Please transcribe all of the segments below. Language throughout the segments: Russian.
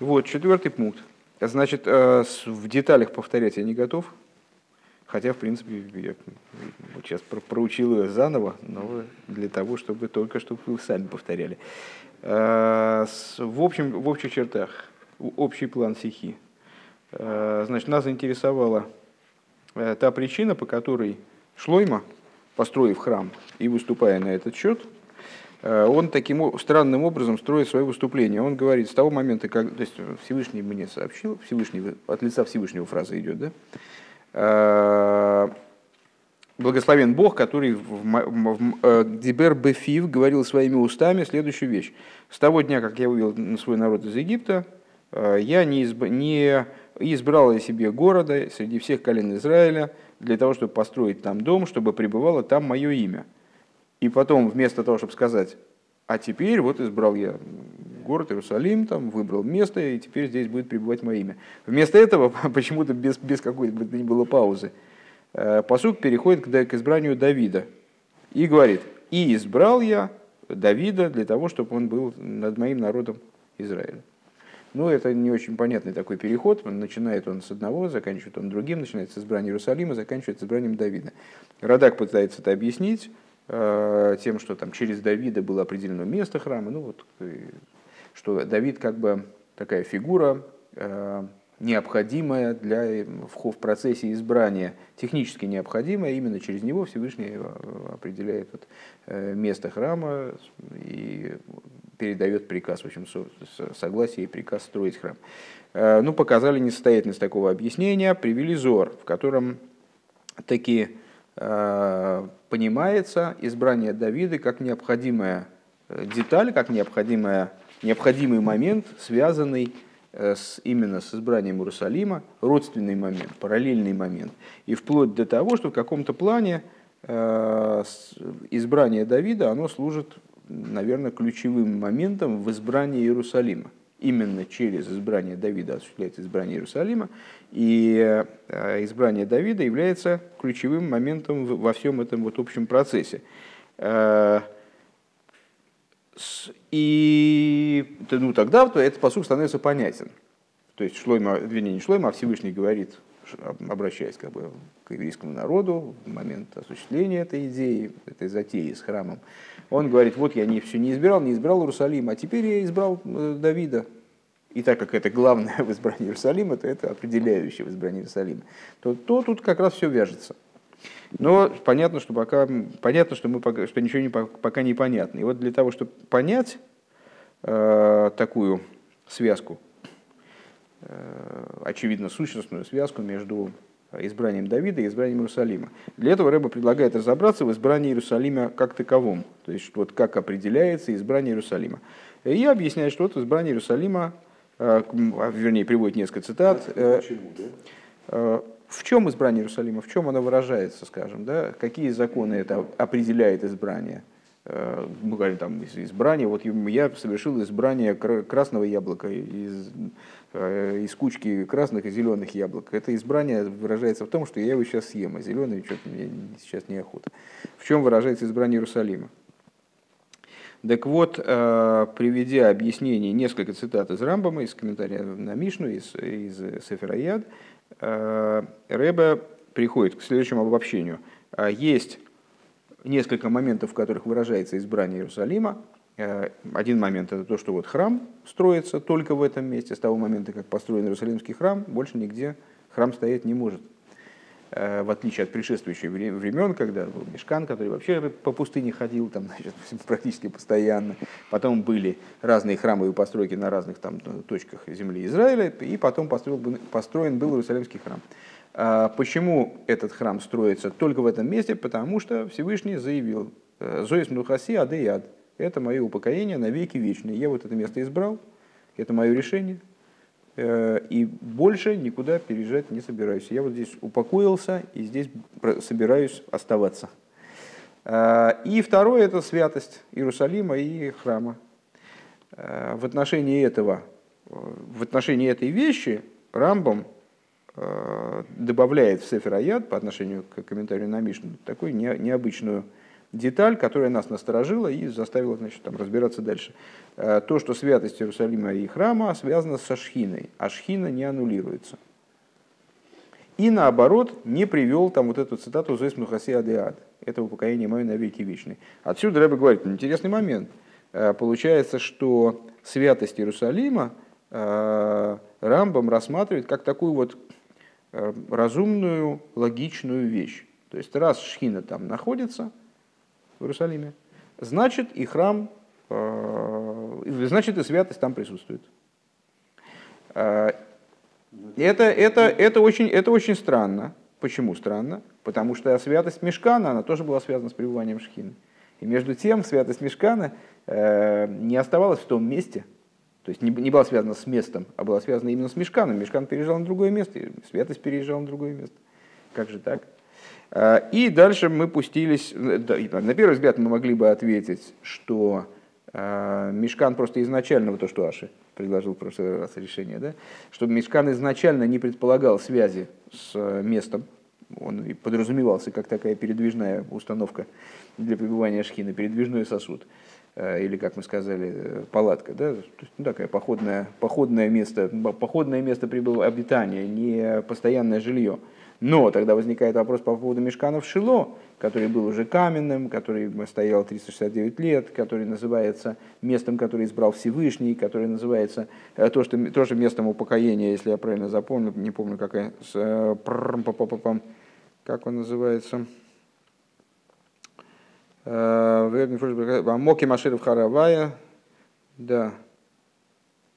Вот, четвертый пункт. Значит, э, в деталях повторять я не готов. Хотя, в принципе, я сейчас проучил ее заново, но для того, чтобы только чтобы вы сами повторяли. Э, в, общем, в общих чертах, общий план стихи. Э, значит, нас заинтересовала та причина, по которой Шлойма, построив храм и выступая на этот счет, он таким странным образом строит свое выступление. Он говорит, с того момента, как то есть Всевышний мне сообщил, Всевышний, от лица Всевышнего фраза идет, да? Э, Благословен Бог, который в э, Дибер Бефив говорил своими устами следующую вещь. С того дня, как я вывел свой народ из Египта, я не, изб... не избрал я себе города среди всех колен Израиля для того, чтобы построить там дом, чтобы пребывало там мое имя. И потом, вместо того, чтобы сказать, а теперь вот избрал я город Иерусалим, там, выбрал место, и теперь здесь будет пребывать мое имя. Вместо этого, почему-то без, без какой-то ни было паузы, э, посук переходит к, избранию Давида и говорит, и избрал я Давида для того, чтобы он был над моим народом Израиля. Ну, это не очень понятный такой переход. Начинает он с одного, заканчивает он другим, начинается с избрания Иерусалима, заканчивает с избранием Давида. Радак пытается это объяснить, тем, что там через Давида было определено место храма, ну вот, что Давид как бы такая фигура э, необходимая для, в, процессе избрания, технически необходимая, именно через него Всевышний э, определяет вот, место храма и передает приказ, в общем, согласие и приказ строить храм. Ну, показали несостоятельность такого объяснения, привели зор, в котором такие Э, понимается избрание Давида как необходимая э, деталь, как необходимая, необходимый момент, связанный э, с, именно с избранием Иерусалима, родственный момент, параллельный момент. И вплоть до того, что в каком-то плане избрание Давида, оно служит, наверное, ключевым моментом в избрании Иерусалима именно через избрание Давида осуществляется избрание Иерусалима, и э, избрание Давида является ключевым моментом во всем этом вот общем процессе. Э, и ну, тогда этот посуд становится понятен. То есть Шлойма, вернее, не Шлойма, а Всевышний говорит, обращаясь как бы к еврейскому народу в момент осуществления этой идеи, этой затеи с храмом, он говорит, вот я не, все не избирал, не избрал Иерусалим, а теперь я избрал э, Давида. И так как это главное в избрании Иерусалима, то это определяющее в избрании Иерусалима, то, то тут как раз все вяжется. Но понятно, что пока понятно, что мы пока, что ничего не, пока не понятно. И вот для того, чтобы понять э, такую связку, э, очевидно сущностную связку между избранием Давида и избранием Иерусалима. Для этого Рэба предлагает разобраться в избрании Иерусалима как таковом, то есть вот как определяется избрание Иерусалима. И объясняет, что вот избрание Иерусалима, э, а, вернее, приводит несколько цитат. Э, Почему, да? Э, в чем избрание Иерусалима, в чем оно выражается, скажем, да? какие законы это определяет избрание? Мы говорим там избрание, вот я совершил избрание красного яблока из Э, из кучки красных и зеленых яблок. Это избрание выражается в том, что я его сейчас съем, а зеленый что-то мне сейчас неохота. В чем выражается избрание Иерусалима? Так вот, э, приведя объяснение, несколько цитат из Рамбама, из комментария на Мишну, из, из Сефераяд, э, Рэбе приходит к следующему обобщению. Есть несколько моментов, в которых выражается избрание Иерусалима, Э, один момент это то, что вот храм строится только в этом месте. С того момента, как построен Иерусалимский храм, больше нигде храм стоять не может. Э, в отличие от предшествующих времен, когда был Мешкан, который вообще по пустыне ходил там, значит, практически постоянно. Потом были разные храмовые постройки на разных там, точках земли Израиля, и потом построен, построен был Иерусалимский храм. А почему этот храм строится только в этом месте? Потому что Всевышний заявил э, «Зоис Мнухаси Адеяд» это мое упокоение на веки вечные. Я вот это место избрал, это мое решение, э, и больше никуда переезжать не собираюсь. Я вот здесь упокоился и здесь собираюсь оставаться. Э, и второе – это святость Иерусалима и храма. Э, в отношении этого, в отношении этой вещи Рамбом добавляет в Сефер Аяд по отношению к комментарию на Мишну такую необычную деталь, которая нас насторожила и заставила значит, там, разбираться дальше. Э, то, что святость Иерусалима и храма связана со шхиной, а шхина не аннулируется. И наоборот, не привел там вот эту цитату «Зоис Мухаси Адеад». Это упокоение мое на веки. Отсюда Рэбе говорит, интересный момент. Э, получается, что святость Иерусалима э, Рамбам рассматривает как такую вот разумную, логичную вещь. То есть раз шхина там находится – в Иерусалиме, значит и храм, э, значит и святость там присутствует. Э, это, это, это, очень, это очень странно. Почему странно? Потому что святость Мешкана, она тоже была связана с пребыванием Шхины. И между тем святость Мешкана э, не оставалась в том месте, то есть не, не была связана с местом, а была связана именно с Мешканом. Мешкан переезжал на другое место, и святость переезжала на другое место. Как же так? Э, и дальше мы пустились, на первый взгляд мы могли бы ответить, что э, Мешкан просто изначально, вот то, что Аши предложил в прошлый раз решение, да, что Мешкан изначально не предполагал связи с э, местом, он и подразумевался как такая передвижная установка для пребывания шхины, передвижной сосуд, или, как мы сказали, палатка, да, то есть, ну, такая походное, походное место, походное место обитания, не постоянное жилье. Но тогда возникает вопрос по поводу мешкана в Шило, который был уже каменным, который стоял 369 лет, который называется местом, которое избрал Всевышний, который называется э, то, что, тоже местом упокоения, если я правильно запомнил, не помню, как, э, как он называется. Э, Моки Маширов Харавая, да,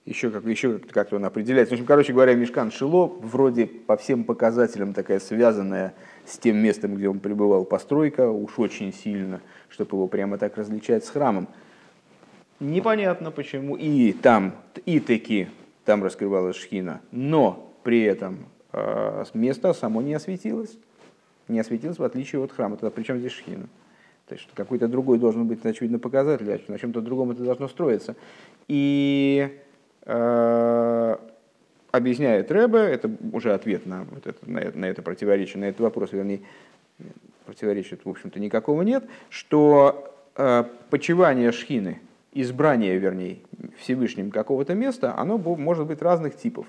еще как еще как-то он определяется. В общем, короче говоря, Мешкан Шило вроде по всем показателям такая связанная с тем местом, где он пребывал постройка, уж очень сильно, чтобы его прямо так различать с храмом. Непонятно почему. И там, и таки там раскрывалась шхина, но при этом э, место само не осветилось. Не осветилось в отличие от храма. Тогда причем здесь шхина? То есть какой-то другой должен быть, очевидно, показатель, а на чем-то другом это должно строиться. И Э, объясняет Рэбе, это уже ответ на, вот это, на, на это противоречие, на этот вопрос, вернее, противоречия, в общем-то, никакого нет, что э, почивание шхины, избрание, вернее, Всевышним какого-то места, оно может быть разных типов.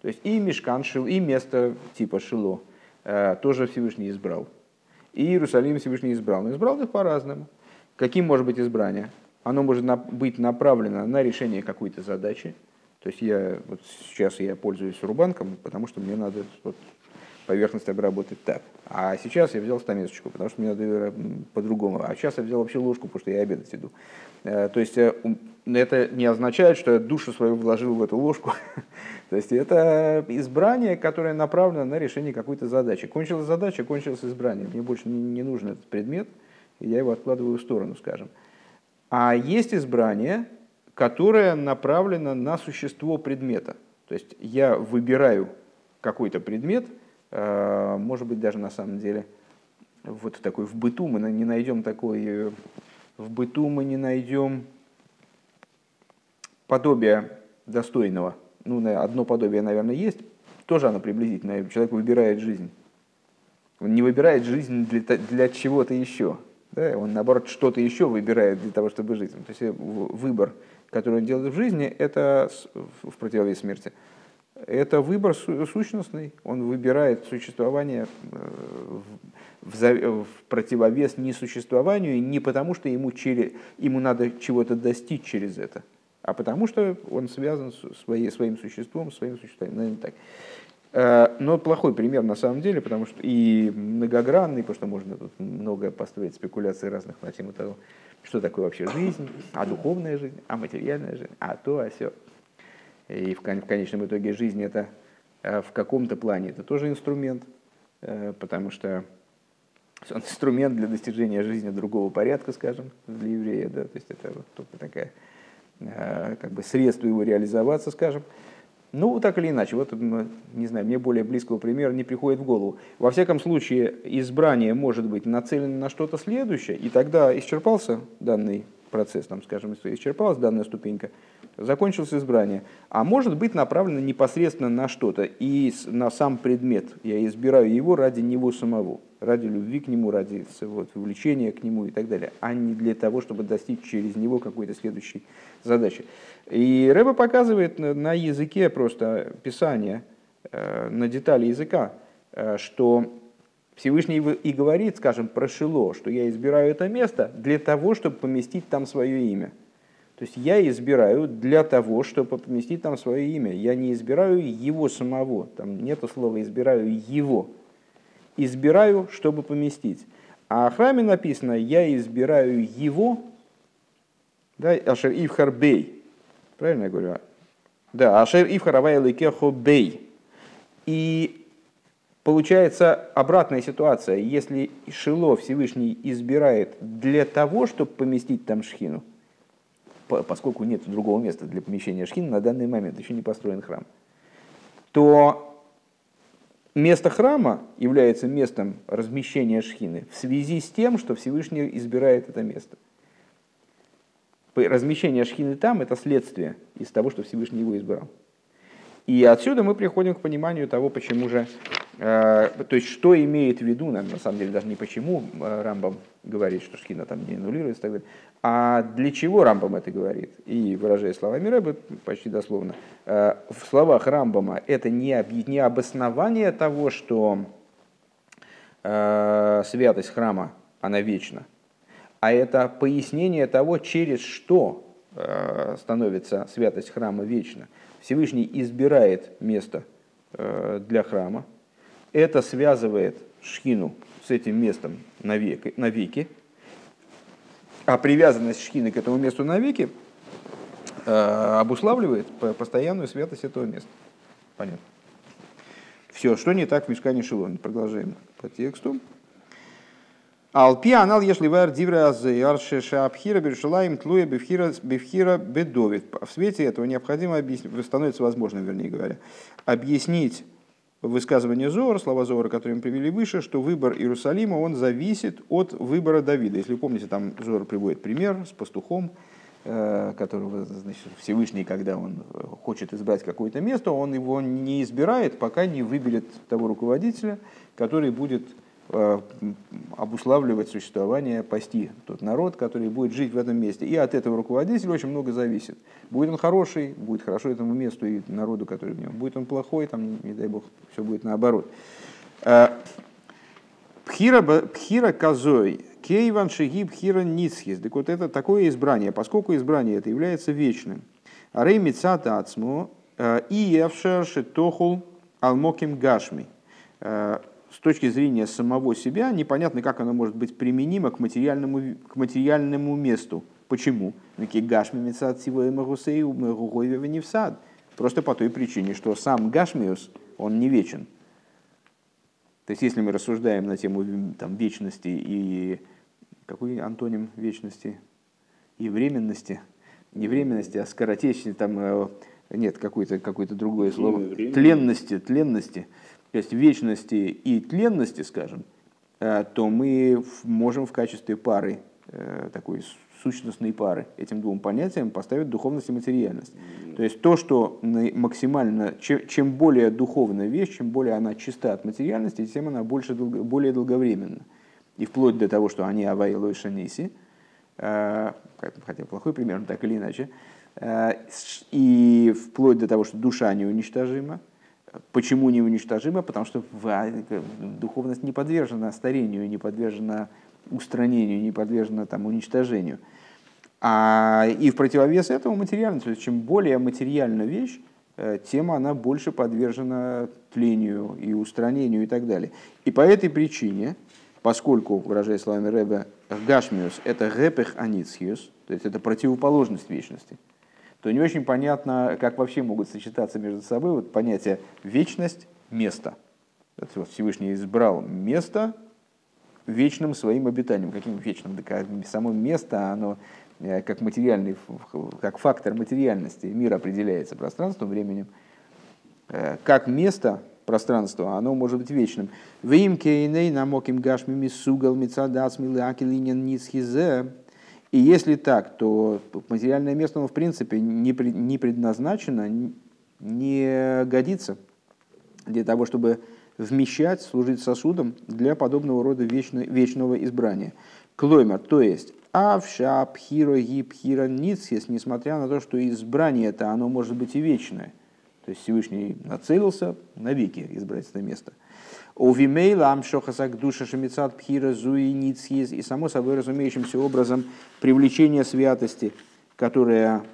То есть и мешкан шил, и место типа шило э, тоже Всевышний избрал. И Иерусалим Всевышний избрал. Но избрал их по-разному. Каким может быть избрание? Оно может быть направлено на решение какой-то задачи, то есть я вот сейчас я пользуюсь рубанком, потому что мне надо вот, поверхность обработать так. А сейчас я взял стамесочку, потому что мне надо по-другому. А сейчас я взял вообще ложку, потому что я обедать иду. Э, то есть э, это не означает, что я душу свою вложил в эту ложку. То есть это избрание, которое направлено на решение какой-то задачи. Кончилась задача, кончилось избрание. Мне больше не нужен этот предмет, я его откладываю в сторону, скажем. А есть избрание, которая направлена на существо предмета. То есть я выбираю какой-то предмет, э, может быть, даже на самом деле, вот такой в быту мы не найдем такой, в быту мы не найдем подобия достойного. Ну, одно подобие, наверное, есть, тоже оно приблизительное. Человек выбирает жизнь. Он не выбирает жизнь для, для чего-то еще. Да? Он, наоборот, что-то еще выбирает для того, чтобы жить. То есть э, выбор который он делает в жизни, это в противовес смерти. Это выбор сущностный, он выбирает существование э, в, противовес несуществованию не потому, что ему, через, ему надо чего-то достичь через это, а потому что он связан с своей, своим существом, своим существованием. Наверное, так. Э, но плохой пример на самом деле, потому что и многогранный, потому что можно тут много построить спекуляций разных на тему того, что такое вообще жизнь, а духовная жизнь, а материальная жизнь, а то, а все. И в, конечном итоге жизнь это э, в каком-то плане это тоже инструмент, э, потому что он инструмент для достижения жизни другого порядка, скажем, для еврея, да, то есть это вот только такая э, как бы средство его реализоваться, скажем. Ну, так или иначе, вот, не знаю, мне более близкого примера не приходит в голову. Во всяком случае, избрание может быть нацелено на что-то следующее, и тогда исчерпался данный процесс, там, скажем, исчерпалась данная ступенька, закончилось избрание, а может быть направлено непосредственно на что-то и на сам предмет. Я избираю его ради него самого, ради любви к нему, ради вот, увлечения к нему и так далее, а не для того, чтобы достичь через него какой-то следующей задачи. И Рэба показывает на языке просто писания, э, на детали языка, э, что Всевышний и говорит, скажем, про Шило, что я избираю это место для того, чтобы поместить там свое имя. То есть я избираю для того, чтобы поместить там свое имя. Я не избираю его самого. Там нету слова избираю его. Избираю, чтобы поместить. А о храме написано, я избираю его, да, Ашер Ивхар Бей. Правильно я говорю? Да, Ашер Ивхар Авайликехо Бей. И получается обратная ситуация. Если Шило Всевышний избирает для того, чтобы поместить там шхину, поскольку нет другого места для помещения шхины, на данный момент еще не построен храм, то место храма является местом размещения шхины в связи с тем, что Всевышний избирает это место. Размещение шхины там – это следствие из того, что Всевышний его избрал. И отсюда мы приходим к пониманию того, почему же, э, то есть что имеет в виду, на самом деле даже не почему э, Рамбам говорит, что шхина там не аннулируется, так далее, а для чего Рамбам это говорит? И выражая словами Рэбы, почти дословно, э, в словах Рамбама это не, не обоснование того, что э, святость храма, она вечна, а это пояснение того, через что э, становится святость храма вечна. Всевышний избирает место для храма, это связывает шхину с этим местом навеки, навеки а привязанность шхины к этому месту навеки э, обуславливает постоянную святость этого места. Понятно. Все, что не так в мешкане Шилон. Продолжаем по тексту. Алпи анал если вар дивра арше шаабхира бершалаем тлуя бифхира бифхира бедовит. В свете этого необходимо объяснить, становится возможным, вернее говоря, объяснить высказывание Зора, слова Зора, которые мы привели выше, что выбор Иерусалима, он зависит от выбора Давида. Если вы помните, там Зор приводит пример с пастухом, э, которого значит, Всевышний, когда он хочет избрать какое-то место, он его не избирает, пока не выберет того руководителя, который будет Э, обуславливать существование, пасти тот народ, который будет жить в этом месте. И от этого руководителя очень много зависит. Будет он хороший, будет хорошо этому месту и народу, который в нем. Будет он плохой, там, не дай бог, все будет наоборот. Э, пхира, пхира козой, кейван шиги пхира ницхис. Так вот это такое избрание, поскольку избрание это является вечным. Рей мицата ацмо э, и евшер шитохул алмоким гашми с точки зрения самого себя непонятно, как оно может быть применимо к материальному, к материальному месту. Почему? Просто по той причине, что сам Гашмиус, он не вечен. То есть, если мы рассуждаем на тему там, вечности и... Какой антоним вечности? И временности. Не временности, а скоротечности, там, э, нет, какое-то какое другое слово. Тленности, тленности то есть вечности и тленности, скажем, э, то мы можем в качестве пары, э, такой сущностной пары, этим двум понятиям поставить духовность и материальность. То есть то, что максимально, чем более духовная вещь, чем более она чиста от материальности, тем она больше, более долговременна. И вплоть до того, что они авайлу и шаниси, э, хотя плохой пример, но так или иначе, и вплоть до того, что душа неуничтожима, Почему неуничтожима? Потому что а, духовность не подвержена старению, не подвержена устранению, не подвержена там, уничтожению. А, и в противовес этому материальность. То есть, чем более материальна вещь, э, тем она больше подвержена тлению и устранению и так далее. И по этой причине, поскольку, выражая словами Рэбе, гашмиус – это гепех аницхиус, то есть это противоположность вечности – то не очень понятно, как вообще могут сочетаться между собой вот понятие вечность, место. Вот Всевышний избрал место вечным своим обитанием. Каким вечным? Так, само место, оно э, как материальный, как фактор материальности. Мир определяется пространством, временем. Э, как место, пространство, оно может быть вечным. Вим кейней намоким гашмими сугал мицадас милакилинен ницхизе И если так, то материальное место, оно в принципе не, не предназначено, не годится для того, чтобы вмещать, служить сосудом для подобного рода вечно, вечного избрания. Клоймер, то есть Авша, Пхиро, Гипхира, Ницхес, несмотря на то, что избрание это оно может быть и вечное. То есть Всевышний нацелился навеки избрать это место. Овимейла амшохасак душа шамицат пхира зуи ницхиз. И само собой разумеющимся образом привлечение святости, которое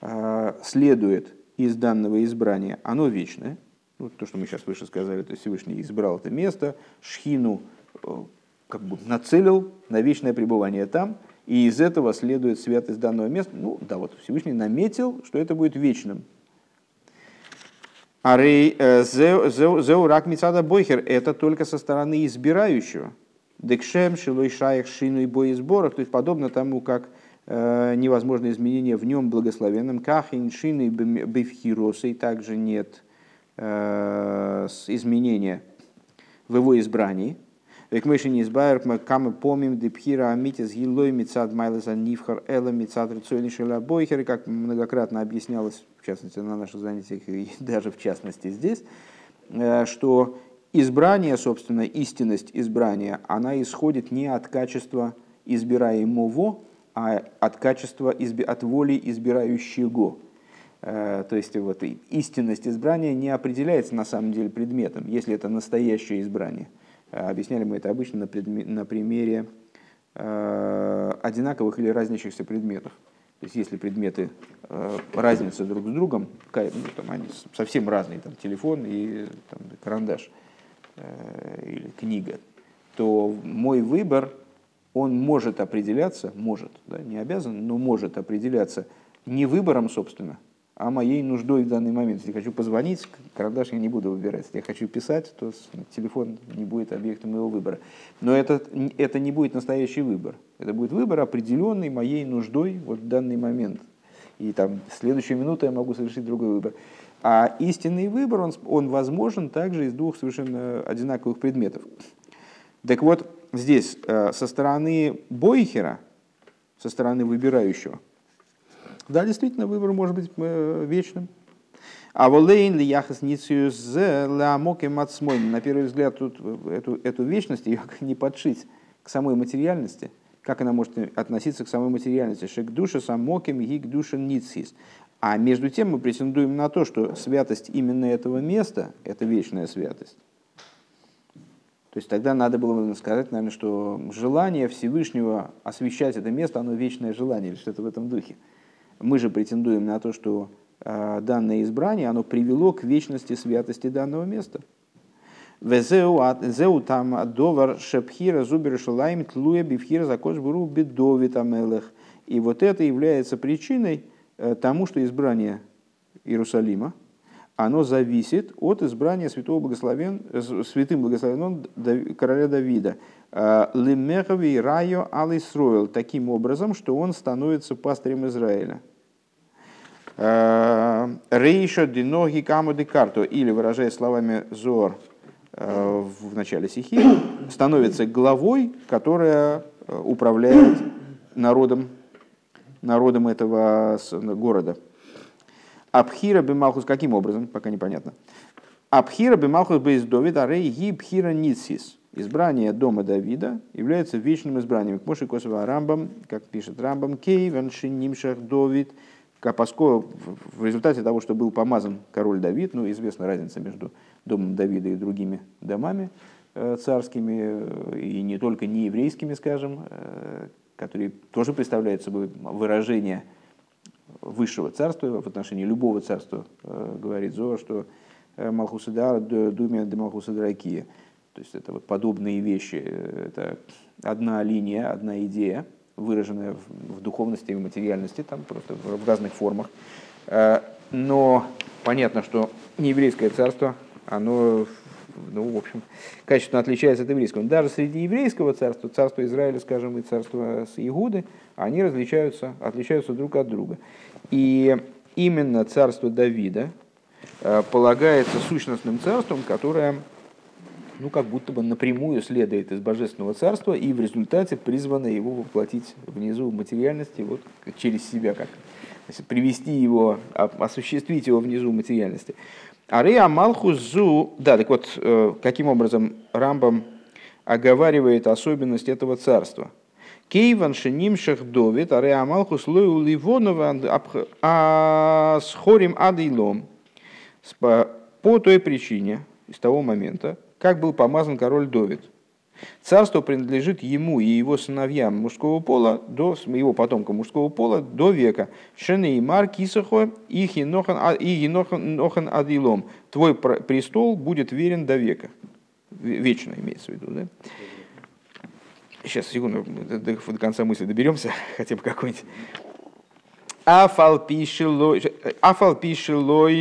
э, следует из данного избрания, оно вечное. Ну, то, что мы сейчас выше сказали, то есть Всевышний избрал это место, шхину э, как бы нацелил на вечное пребывание там, и из этого следует святость данного места. Ну да, вот Всевышний наметил, что это будет вечным. Арей э, зеурак мицада бойхер – это только со стороны избирающего. Декшем, шилой шаях, шину и бой сборах, то есть подобно тому, как э, невозможно изменение в нем благословенном, кахин, шины, бифхиросы, также нет э, изменения в его избрании. Век мы не избавер, мы камы помним, депхира амитис гилой мицад майлеса нивхар эла мицад рицойни бойхер, как многократно объяснялось, в частности, на наших занятиях и даже в частности здесь, э, что избрание, собственно, истинность избрания, она исходит не от качества избираемого, а от качества, от воли избирающего. Э, то есть вот, истинность избрания не определяется на самом деле предметом, если это настоящее избрание – объясняли мы это обычно на, предме- на примере э, одинаковых или разнящихся предметов. То есть если предметы э, разница друг с другом, ну, там, они совсем разные, там, телефон и там, карандаш э, или книга, то мой выбор, он может определяться, может, да, не обязан, но может определяться не выбором, собственно, а моей нуждой в данный момент. Если хочу позвонить, карандаш я не буду выбирать. Если я хочу писать, то телефон не будет объектом моего выбора. Но это, это не будет настоящий выбор. Это будет выбор, определенный моей нуждой вот в данный момент. И там следующую минуту я могу совершить другой выбор. А истинный выбор, он, он возможен также из двух совершенно одинаковых предметов. Так вот, здесь э, со стороны Бойхера, со стороны выбирающего, да, действительно, выбор может быть э, вечным. А волейн ли яхас нициус ламок. На первый взгляд, тут эту, эту вечность ее не подшить к самой материальности. Как она может относиться к самой материальности? Шек душа самоким гик душа ницис. А между тем мы претендуем на то, что святость именно этого места – это вечная святость. То есть тогда надо было бы сказать, наверное, что желание Всевышнего освещать это место, оно вечное желание, или что-то в этом духе. Мы же претендуем на то, что э, данное избрание оно привело к вечности святости данного места. Везеу там довар шепхира зубер шалаем тлуя бифхира закош буру бедовит амелех. И вот это является причиной э, тому, что избрание Иерусалима, оно зависит от избрания святого благословен, святым благословенным короля Давида. Э, Лемехови райо алисроил таким образом, что он становится пастырем Израиля. Э, Рейша диноги каму карту, или, выражая словами Зор э, в начале стихи, становится главой, которая управляет народом, народом этого города. Абхира бималхус каким образом, пока непонятно. Абхира бималхус бейс Давид, а рей ги бхира ницис. Избрание дома Давида является вечным избранием. К Моши Косова Рамбам, как пишет Рамбам, Кейвен Шинимшах Довид, поскольку в результате того, что был помазан король Давид, ну, известна разница между домом Давида и другими домами э, царскими, э, и не только нееврейскими, скажем, э, которые тоже представляют собой выражение высшего царства, в отношении любого царства, говорит Зоа, что Малхусадар думе де Малхусадракия. То есть это вот подобные вещи, э, это одна линия, одна идея, выраженная в, духовности и в материальности, там просто в разных формах. Но понятно, что нееврейское царство, оно ну, в общем, качественно отличается от еврейского. Даже среди еврейского царства, царство Израиля, скажем, и царство с Игуды, они различаются, отличаются друг от друга. И именно царство Давида э, полагается сущностным царством, которое ну, как будто бы напрямую следует из божественного царства и в результате призвано его воплотить внизу в материальности вот через себя, как привести его, осуществить его внизу в материальности. Арея Малхузу, да, так вот, э, каким образом Рамбам оговаривает особенность этого царства. Кейван шенимшах довид, арея Малхус лою ливонова, а с хорим адилом. По той причине, с того момента, как был помазан король Довид. Царство принадлежит ему и его сыновьям мужского пола, до, его потомкам мужского пола до века. Шены и Мар Кисахо и Енохан Адилом. Твой престол будет верен до века. Вечно имеется в виду. Да? Сейчас, секунду, до, до конца мысли доберемся, хотя бы какой-нибудь. Афал пишелой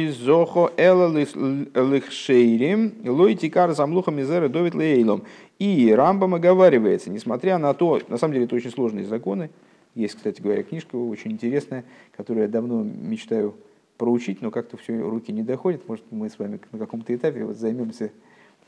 зохо эла лихшейрим лой тикар замлуха мизера довит лейлом. И Рамбам оговаривается, несмотря на то, на самом деле это очень сложные законы, есть, кстати говоря, книжка очень интересная, которую я давно мечтаю проучить, но как-то все руки не доходят. Может, мы с вами на каком-то этапе вот займемся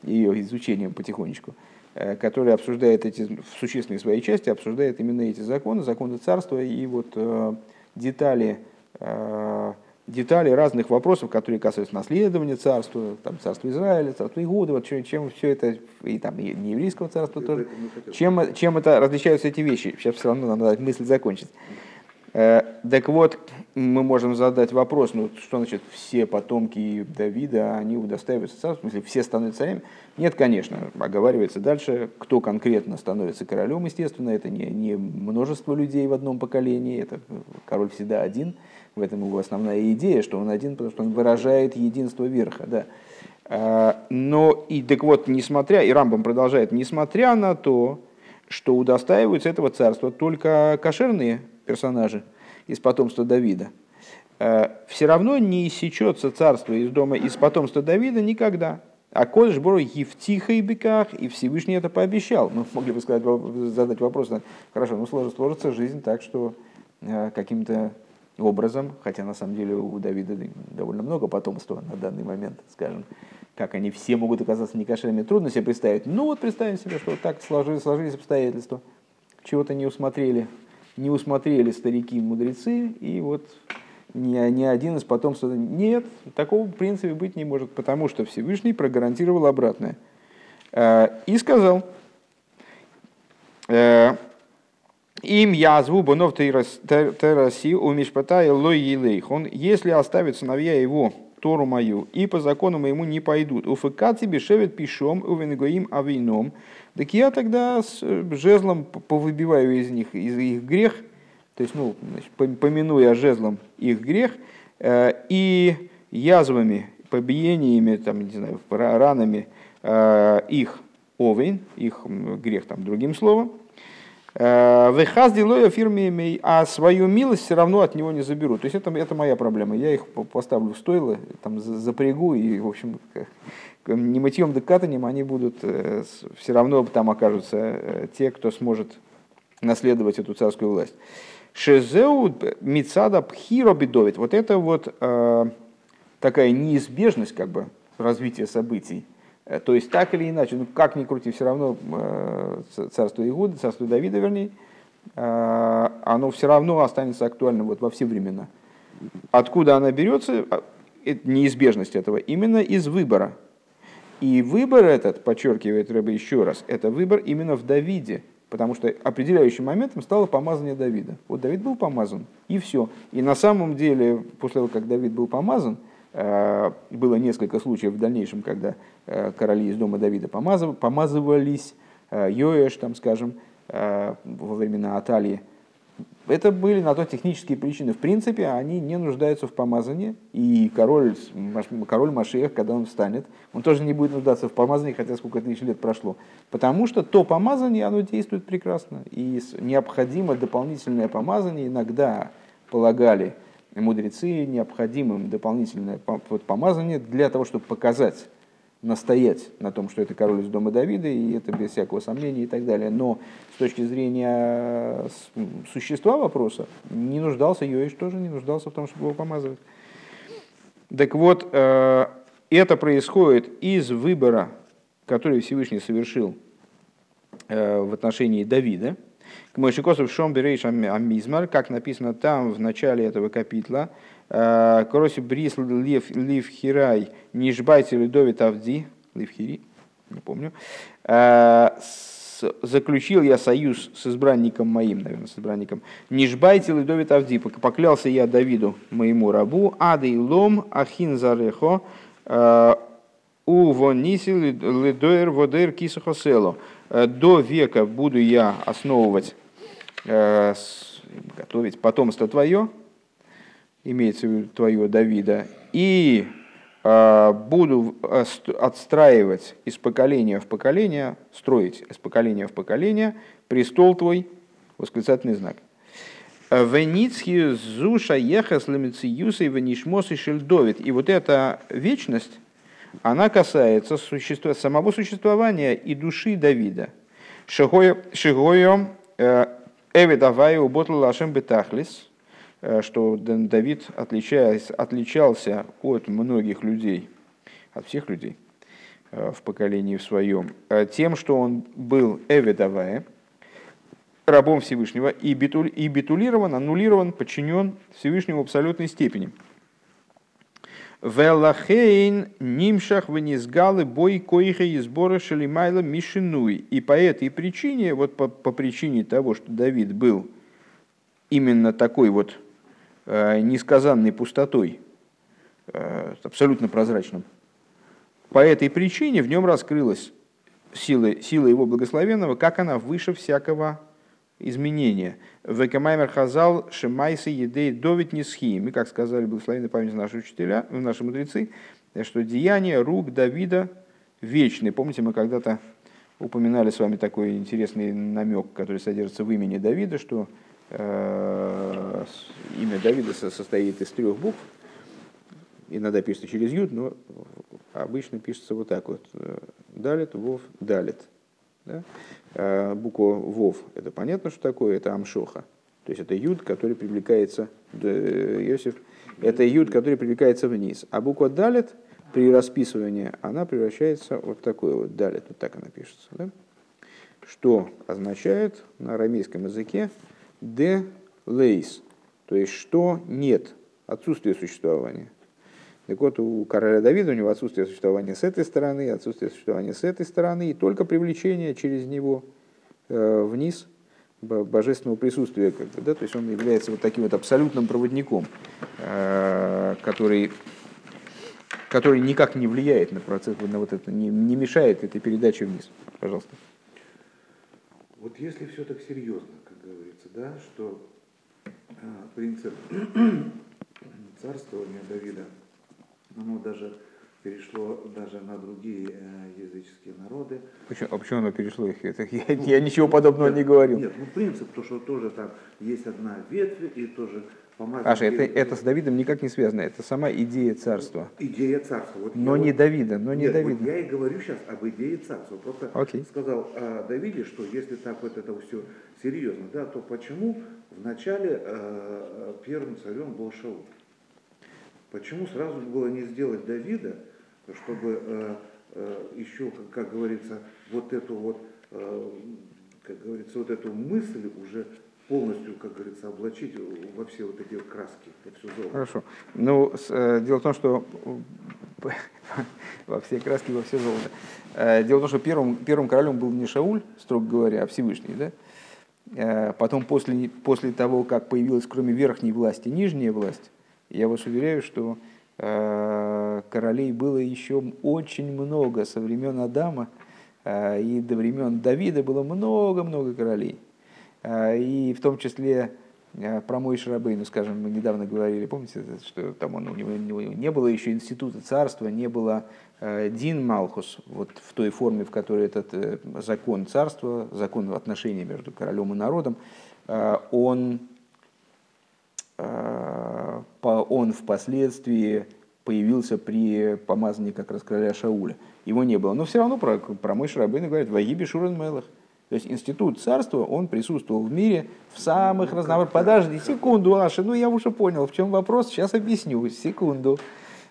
ее изучением потихонечку, э, которая обсуждает эти, в существенной своей части, обсуждает именно эти законы, законы царства и вот э, детали, э, детали разных вопросов, которые касаются наследования царства, там, царства Израиля, царства Игуда, вот чем, чем все это, и там и не еврейского царства тоже, чем, чем это различаются эти вещи. Сейчас все равно надо мысль закончить. Э, так вот, мы можем задать вопрос, ну что значит все потомки Давида, они удостаиваются царства, в смысле все становятся царями? Нет, конечно, оговаривается дальше, кто конкретно становится королем, естественно, это не, не множество людей в одном поколении, это король всегда один, в этом его основная идея, что он один, потому что он выражает единство верха, да. Э, но и так вот, несмотря, и Рамбам продолжает, несмотря на то, что удостаиваются этого царства только кошерные персонажи из потомства Давида, э, все равно не иссечется царство из дома из потомства Давида никогда. А Кодыш Бору и в тихой беках, и Всевышний это пообещал. Мы могли бы сказать, задать вопрос, хорошо, ну сложится, сложится жизнь так, что э, каким-то образом, хотя на самом деле у Давида довольно много потомства на данный момент, скажем, как они все могут оказаться некошерными, трудно себе представить. Ну вот представим себе, что вот так сложились, сложились обстоятельства, чего-то не усмотрели, не усмотрели старики-мудрецы, и вот ни, ни один из потомств... Нет, такого в принципе быть не может, потому что Всевышний прогарантировал обратное. Э, и сказал, э, им язву бонов тераси у мишпатай лой елейх. Он, если оставит сыновья его Тору мою, и по закону моему не пойдут. Уфыкати бешевет пишом, увенегоим авином. Так я тогда с э, жезлом повыбиваю из них из их грех, то есть, ну, значит, помянуя жезлом их грех, э, и язвами, побиениями, там, не знаю, ранами э, их овен, их грех там другим словом, Вехаз делаю фирме, а свою милость все равно от него не заберу. То есть это, это моя проблема. Я их поставлю в стойло, там запрягу, и, в общем, не мытьем да катанием они будут, э, все равно там окажутся э, те, кто сможет наследовать эту царскую власть. Шезеу Мицада Пхиро Бедовит. Вот это вот э, такая неизбежность как бы развития событий Э, то есть так или иначе, ну как ни крути, все равно э, царство Игуда, царство Давида, вернее, э, оно все равно останется актуальным вот во все времена. Откуда она берется, а, неизбежность этого, именно из выбора. И выбор этот, подчеркивает Рэбе еще раз, это выбор именно в Давиде, потому что определяющим моментом стало помазание Давида. Вот Давид был помазан, и все. И на самом деле, после того, как Давид был помазан, Э, было несколько случаев в дальнейшем, когда э, короли из дома Давида помазывались, э, Йоэш, там, скажем, во времена Аталии. Это были на то технические причины. В принципе, они не нуждаются в помазании, и король, король Машех, когда он встанет, он тоже не будет нуждаться в помазании, хотя сколько тысяч лет прошло. Потому что то помазание, оно действует прекрасно. И необходимо дополнительное помазание иногда полагали – мудрецы необходимым дополнительное помазание для того, чтобы показать, настоять на том, что это король из дома Давида, и это без всякого сомнения и так далее. Но с точки зрения существа вопроса, не нуждался Йоиш тоже не нуждался в том, чтобы его помазывать. Так вот, э, это происходит из выбора который Всевышний совершил в отношении Давида. Мойшикосов Шом Берейш Амизмар, как написано там в начале этого капитла, Короси Брис Лив Хирай Нижбайте Ледовит Авди, Лив Хири, не помню, заключил я союз с избранником моим, наверное, с избранником, Нижбайте Ледовит Авди, поклялся я Давиду, моему рабу, Ады Лом Ахин Зарехо, у вониси ледоер водер кисахосело. До века буду я основывать, готовить потомство твое, имеется в виду твое Давида, и буду отстраивать из поколения в поколение, строить из поколения в поколение престол твой, восклицательный знак. Веницхи зуша ехас лемициюса и венишмос и шельдовит. И вот эта вечность, она касается существа, самого существования и души Давида. Шигойо э, эвидавай уботл лашем бетахлис, э, что Давид отличаясь, отличался от многих людей, от всех людей э, в поколении в своем, тем, что он был эвидавая, рабом Всевышнего, и, битуль, и битулирован, аннулирован, подчинен Всевышнему в абсолютной степени – Велахейн нимшах вынизгалы бой коиха и сбора шалимайла мишинуй. И по этой причине, вот по, по причине того, что Давид был именно такой вот э, несказанной пустотой, э, абсолютно прозрачным, по этой причине в нем раскрылась сила, сила его благословенного, как она выше всякого изменения. Векамаймер хазал шимайса едей довит нисхи. Мы, как сказали благословенной память наши учителя, наши мудрецы, что деяния рук Давида вечны. Помните, мы когда-то упоминали с вами такой интересный намек, который содержится в имени Давида, что э, имя Давида состоит из трех букв. Иногда пишется через ют, но обычно пишется вот так вот. Далит, вов, далит. Да? А, буква Вов, это понятно, что такое, это Амшоха. То есть это юд, который привлекается, Йосиф, это юд, который привлекается вниз. А буква Далит при расписывании, она превращается вот такой вот Далит, вот так она пишется. Да? Что означает на арамейском языке де лейс, то есть что нет, отсутствие существования. Так вот, у короля Давида у него отсутствие существования с этой стороны, отсутствие существования с этой стороны, и только привлечение через него э, вниз божественного присутствия. Как бы, да? То есть он является вот таким вот абсолютным проводником, э, который, который никак не влияет на процесс, на вот это, не, не мешает этой передаче вниз. Пожалуйста. Вот если все так серьезно, как говорится, да, что э, принцип царствования Давида – оно даже перешло даже на другие э, языческие народы. Почему, а почему оно перешло их? Это, я, ну, я ничего подобного нет, не говорил. Нет, ну принцип, то, что тоже там есть одна ветвь, и тоже помазание... Аша, это, это с Давидом никак не связано, это сама идея царства. Идея царства. Вот но не вот, Давида, но не нет, Давида. Вот я и говорю сейчас об идее царства. Просто okay. сказал о Давиде, что если так вот это все серьезно, да, то почему вначале э, первым царем был Шаул? Почему сразу было не сделать Давида, чтобы э, э, еще, как, как говорится, вот эту вот, э, как говорится, вот эту мысль уже полностью, как говорится, облачить во все вот эти краски, во все золото. Хорошо. Ну, с, э, дело в том, что во все краски, во все золото. Э, дело в том, что первым, первым королем был не Шауль, строго говоря, а Всевышний, да? Э, потом, после, после того, как появилась кроме верхней власти нижняя власть, я вас уверяю, что э, королей было еще очень много со времен Адама, э, и до времен Давида было много-много королей. Э, и в том числе про мой Шарабейну, скажем, мы недавно говорили, помните, что там он, у, него, не было еще института царства, не было Дин Малхус, вот в той форме, в которой этот закон царства, закон отношений между королем и народом, он он впоследствии появился при помазании как раз короля Шауля. Его не было. Но все равно про, про мой Шарабейн говорит «Вагиби Шурен Мелах». То есть институт царства, он присутствовал в мире в самых разнообразных... Подожди, секунду, Аша, ну я уже понял, в чем вопрос, сейчас объясню, секунду.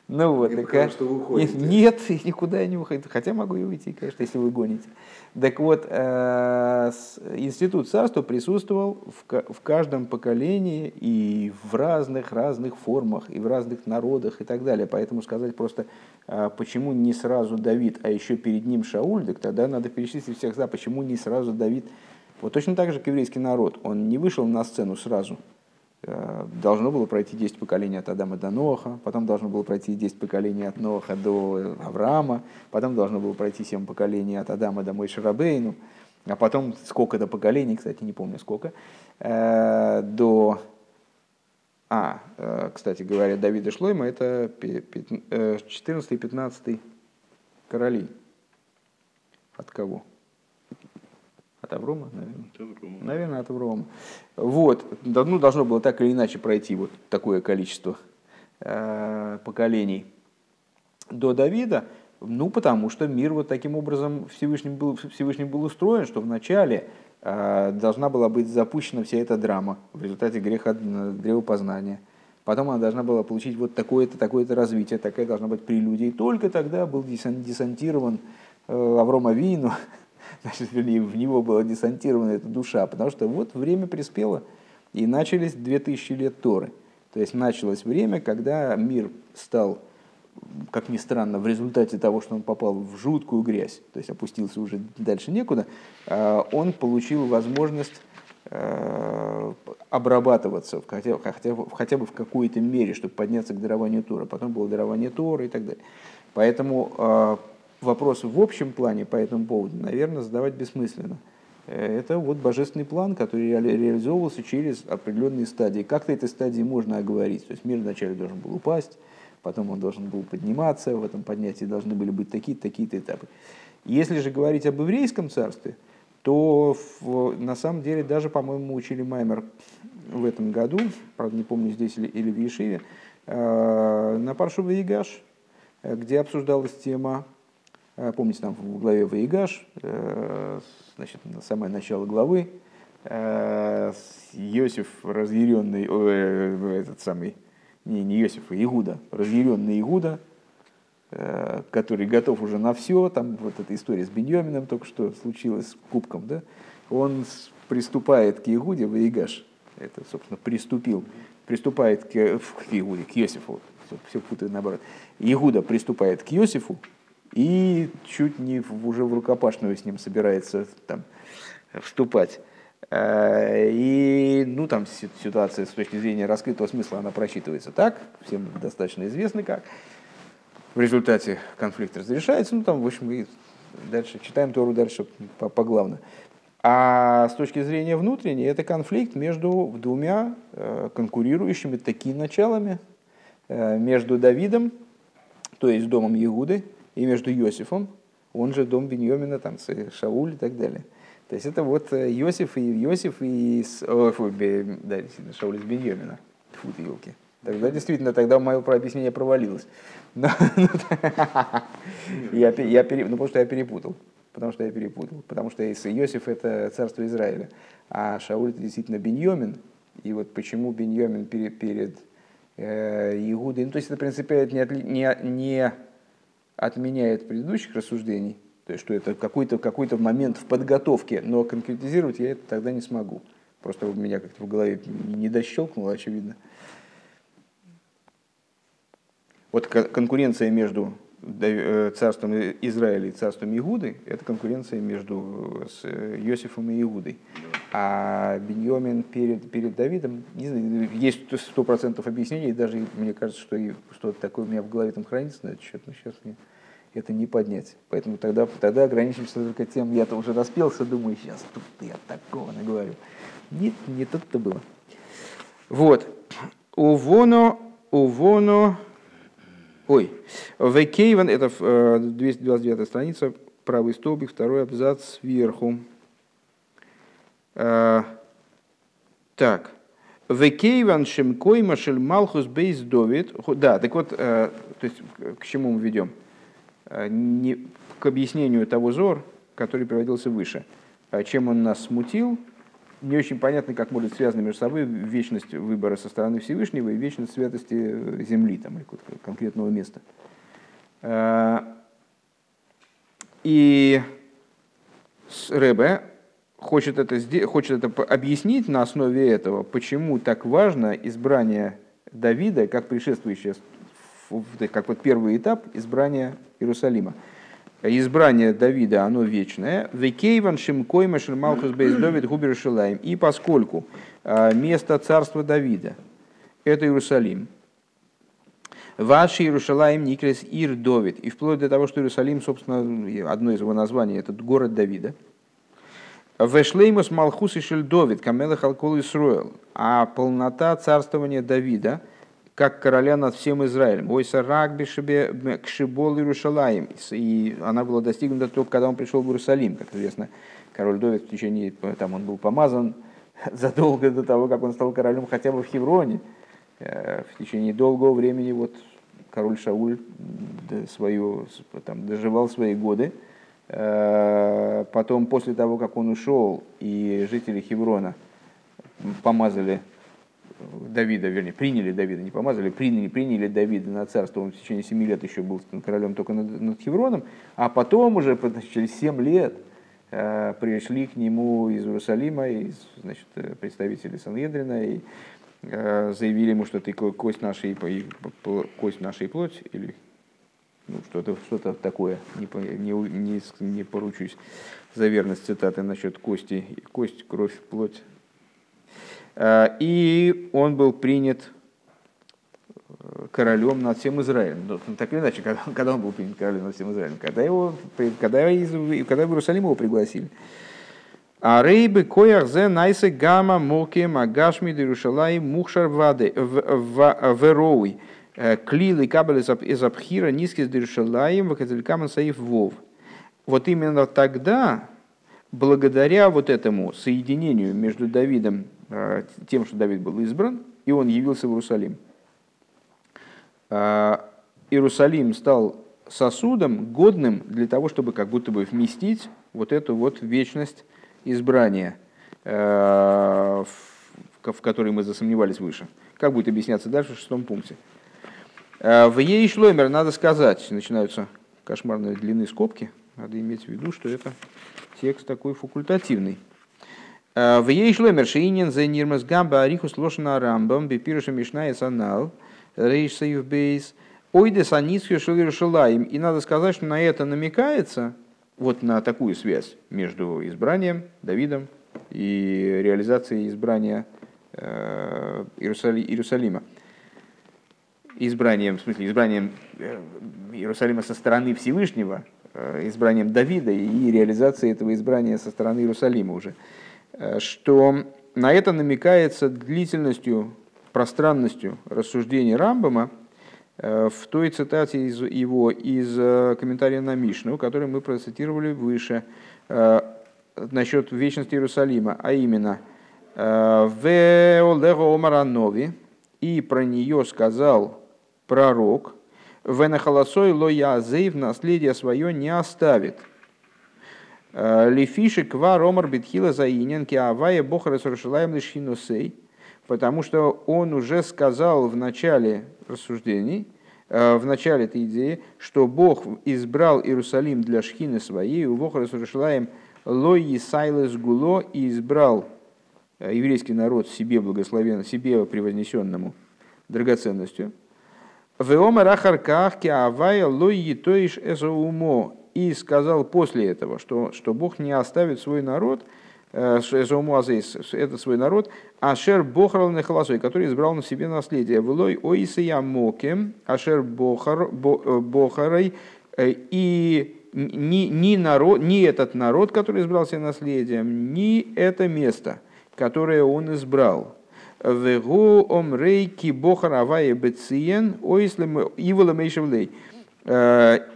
Ну вот, так, а что вы Нет, никуда я не выходит. Хотя могу и уйти, конечно, если вы гоните. Так вот, э, институт царства присутствовал в каждом поколении и в разных разных формах, и в разных народах и так далее. Поэтому сказать просто, э, почему не сразу Давид, а еще перед ним Шауль, так тогда надо перечислить всех за, почему не сразу Давид. Вот точно так же, как еврейский народ, он не вышел на сцену сразу – должно было пройти 10 поколений от Адама до Ноха, потом должно было пройти 10 поколений от Ноха до Авраама, потом должно было пройти 7 поколений от Адама до Мойши Рабейну, а потом сколько-то поколений, кстати, не помню сколько, э, до... А, э, кстати говоря, Давида Шлойма это 14 15 короли. От кого? От Аврома, наверное. От Аврома. Наверное, от Аврома. Вот. Ну, должно было так или иначе пройти вот такое количество э, поколений до Давида. Ну, потому что мир вот таким образом Всевышним был, Всевышним был устроен, что вначале э, должна была быть запущена вся эта драма в результате греха древопознания. Потом она должна была получить вот такое-то, такое-то развитие, такая должна быть прелюдия. И только тогда был десантирован э, Аврома Вину, значит, вернее, в него была десантирована эта душа, потому что вот время приспело, и начались 2000 лет Торы. То есть началось время, когда мир стал, как ни странно, в результате того, что он попал в жуткую грязь, то есть опустился уже дальше некуда, а, он получил возможность а, обрабатываться хотя, хотя, хотя бы в какой-то мере, чтобы подняться к дарованию Тора. Потом было дарование Тора и так далее. Поэтому вопросы в общем плане по этому поводу, наверное, задавать бессмысленно. Э, это вот божественный план, который реализовывался через определенные стадии. Как-то этой стадии можно оговорить. То есть мир вначале должен был упасть, потом он должен был подниматься, в этом поднятии должны были быть такие-то, такие-то этапы. Если же говорить об еврейском царстве, то в, на самом деле даже, по-моему, учили Маймер в этом году, правда, не помню, здесь или, или в Ешиве, э, на Паршу Ваигаш, э, где обсуждалась тема помните, там в главе Ваигаш, э, значит, самое начало главы, э, Иосиф разъяренный, этот самый, не, не Иосиф, а Игуда, разъяренный Игуда, который готов уже на все, там вот эта история с Беньямином только что случилась с кубком, да, он приступает к Игуде, Ваигаш, это, собственно, приступил, приступает к, к Игуде, к Иосифу, все, все путаю наоборот. Игуда приступает к Иосифу, и чуть не уже в рукопашную с ним собирается там, вступать. Э, и ну, там ситуация с точки зрения раскрытого смысла, она просчитывается так, всем достаточно известно как. В результате конфликт разрешается, ну там, в общем, и дальше читаем Тору дальше по, по главному. А с точки зрения внутренней, это конфликт между двумя э, конкурирующими такими началами, э, между Давидом, то есть домом Иуды, и между Иосифом, он же дом Беньомина, там, Шауль и так далее. То есть это вот э, Иосиф и Иосиф и о, фу, бе, да, Шауль из Беньомина. Фу ты, елки. Тогда действительно, тогда мое объяснение провалилось. Ну, я, я ну, потому что я перепутал. Потому что я перепутал. Потому что Иосиф это царство Израиля, а Шауль это действительно Беньомин. И вот почему Беньомин перед, перед э, Иудой, ну, то есть это принципиально не, не, не отменяет предыдущих рассуждений, то есть что это какой-то какой момент в подготовке, но конкретизировать я это тогда не смогу. Просто у меня как-то в голове не дощелкнуло, очевидно. Вот конкуренция между царством Израиля и царством Игуды – это конкуренция между э, Иосифом и Игудой. А Беньомин перед, перед Давидом, не знаю, есть сто процентов объяснений, даже мне кажется, что что-то такое у меня в голове там хранится на этот счет, но сейчас мне это не поднять. Поэтому тогда, тогда ограничимся только тем, я-то уже распелся, думаю, сейчас тут я такого наговорю. Нет, не тут-то было. Вот. Увоно, увоно, ой, векейван, это 229 э, страница, правый столбик, второй абзац сверху. Э, так. Векейван шемкой машель малхус бейс довид. Да, так вот, э, то есть к чему мы ведем? Не, к объяснению того зор, который приводился выше. Чем он нас смутил? Не очень понятно, как может связаны между собой вечность выбора со стороны Всевышнего и вечность святости земли, там, или конкретного места. И Рэбе хочет это, хочет это объяснить на основе этого, почему так важно избрание Давида как предшествующее, как вот первый этап избрания Иерусалима. Избрание Давида, оно вечное. Векейван шимкойма шельмалхус бейздовид губер шилаем. И поскольку а, место царства Давида – это Иерусалим, Ваш Иерусалим Никрес Ир Довид. И вплоть до того, что Иерусалим, собственно, одно из его названий, это город Давида. Вешлеймус Малхус и Шельдовид, Камелах Алкол Исруэл. А полнота царствования Давида, как короля над всем Израилем. Ой, сарак бешебе кшибол Иерушалаем. И она была достигнута только когда он пришел в Иерусалим. Как известно, король Давид в течение, там он был помазан задолго до того, как он стал королем хотя бы в Хевроне. Э, в течение долгого времени вот король Шауль свою, там, доживал свои годы. Э, потом, после того, как он ушел, и жители Хеврона помазали Давида, вернее, приняли Давида, не помазали, приняли, приняли Давида на царство, он в течение семи лет еще был королем только над, над Хевроном, а потом уже через семь лет э, пришли к нему из Иерусалима, из, значит, представители Санедрина, и Э, заявили ему, что ты кость нашей, кость нашей плоть, или ну, что-то что такое, не, не, не, не поручусь за верность цитаты насчет кости, кость, кровь, плоть. Э, и он был принят э, королем над всем Израилем. Ну, так или иначе, когда, когда он был принят королем над всем Израилем? Когда, его, когда, из, когда в Иерусалим его пригласили. А рейбы коях зе найсе гама моки магашми дирушалай мухшар вады вероуй. Э, Клилы кабель из абхира низкий с дирушалаем вакателькаман саиф вов. Вот именно тогда, благодаря вот этому соединению между Давидом, тем, что Давид был избран, и он явился в Иерусалим, э, Иерусалим стал сосудом, годным для того, чтобы как будто бы вместить вот эту вот вечность избрания, э, в которой мы засомневались выше. Как будет объясняться дальше в шестом пункте. Э, в ей шлоймер надо сказать, начинаются кошмарные длины скобки, надо иметь в виду, что это текст такой факультативный. В ей шлоймер шиинин за нирмас гамба арихус лошана рамбам бипируша мишна и санал рейш саюв бейс ойде саницхю шелирушалаем. И надо сказать, что на это намекается – вот на такую связь между избранием Давидом и реализацией избрания э, Иерусалима. Избранием, в смысле, избранием э, Иерусалима со стороны Всевышнего, э, избранием Давида и реализацией этого избрания со стороны Иерусалима уже. Что на это намекается длительностью, пространностью рассуждений Рамбама – Э, в той цитате из его из э, комментария на Мишну, который мы процитировали выше, э, насчет вечности Иерусалима, а именно «Веолего Омаранови» и про нее сказал пророк, «Венахаласой ло язейв наследие свое не оставит». Лифиши ква ромар битхила заинен ки авая бохара сарушалаем лишинусей, потому что он уже сказал в начале рассуждений, э, в начале этой идеи, что Бог избрал Иерусалим для шхины своей, у Бога Иерусалим лой Есайлес Гуло и избрал э, еврейский народ себе благословен, себе превознесенному драгоценностью. Веома рахарках киавая лой етоиш эзоумо. И сказал после этого, что, что Бог не оставит свой народ, Э, это свой народ, Ашер Бохарал Нехаласой, который избрал на себе наследие. Влой Оисия Мокем, Ашер Бохар, э, Бохарой, э, и ни, ни, народ, ни этот народ, который избрал себе наследием, ни это место, которое он избрал. Вегу омрейки бохар авае бециен оислем ивола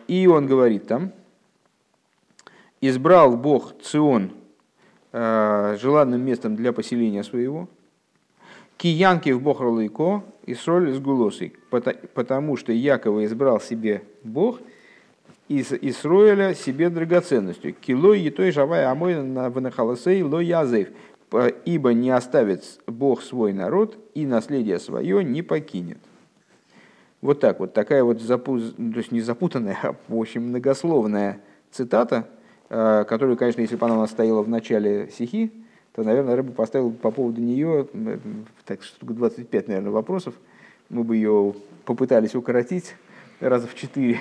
И он говорит там, избрал Бог Цион Э, желанным местом для поселения своего. Киянки в Бохралайко и Сроль с Гулосой, потому что Якова избрал себе Бог из Исроиля себе драгоценностью. Кило и той жавая амой на ванахаласей ло язев. ибо не оставит Бог свой народ и наследие свое не покинет. Вот так вот, такая вот, запу... то есть не запутанная, а, общем, многословная цитата, которую, конечно, если бы она у нас стояла в начале стихи, то, наверное, бы поставил по поводу нее, так, штук 25, наверное, вопросов. Мы бы ее попытались укоротить раза в четыре.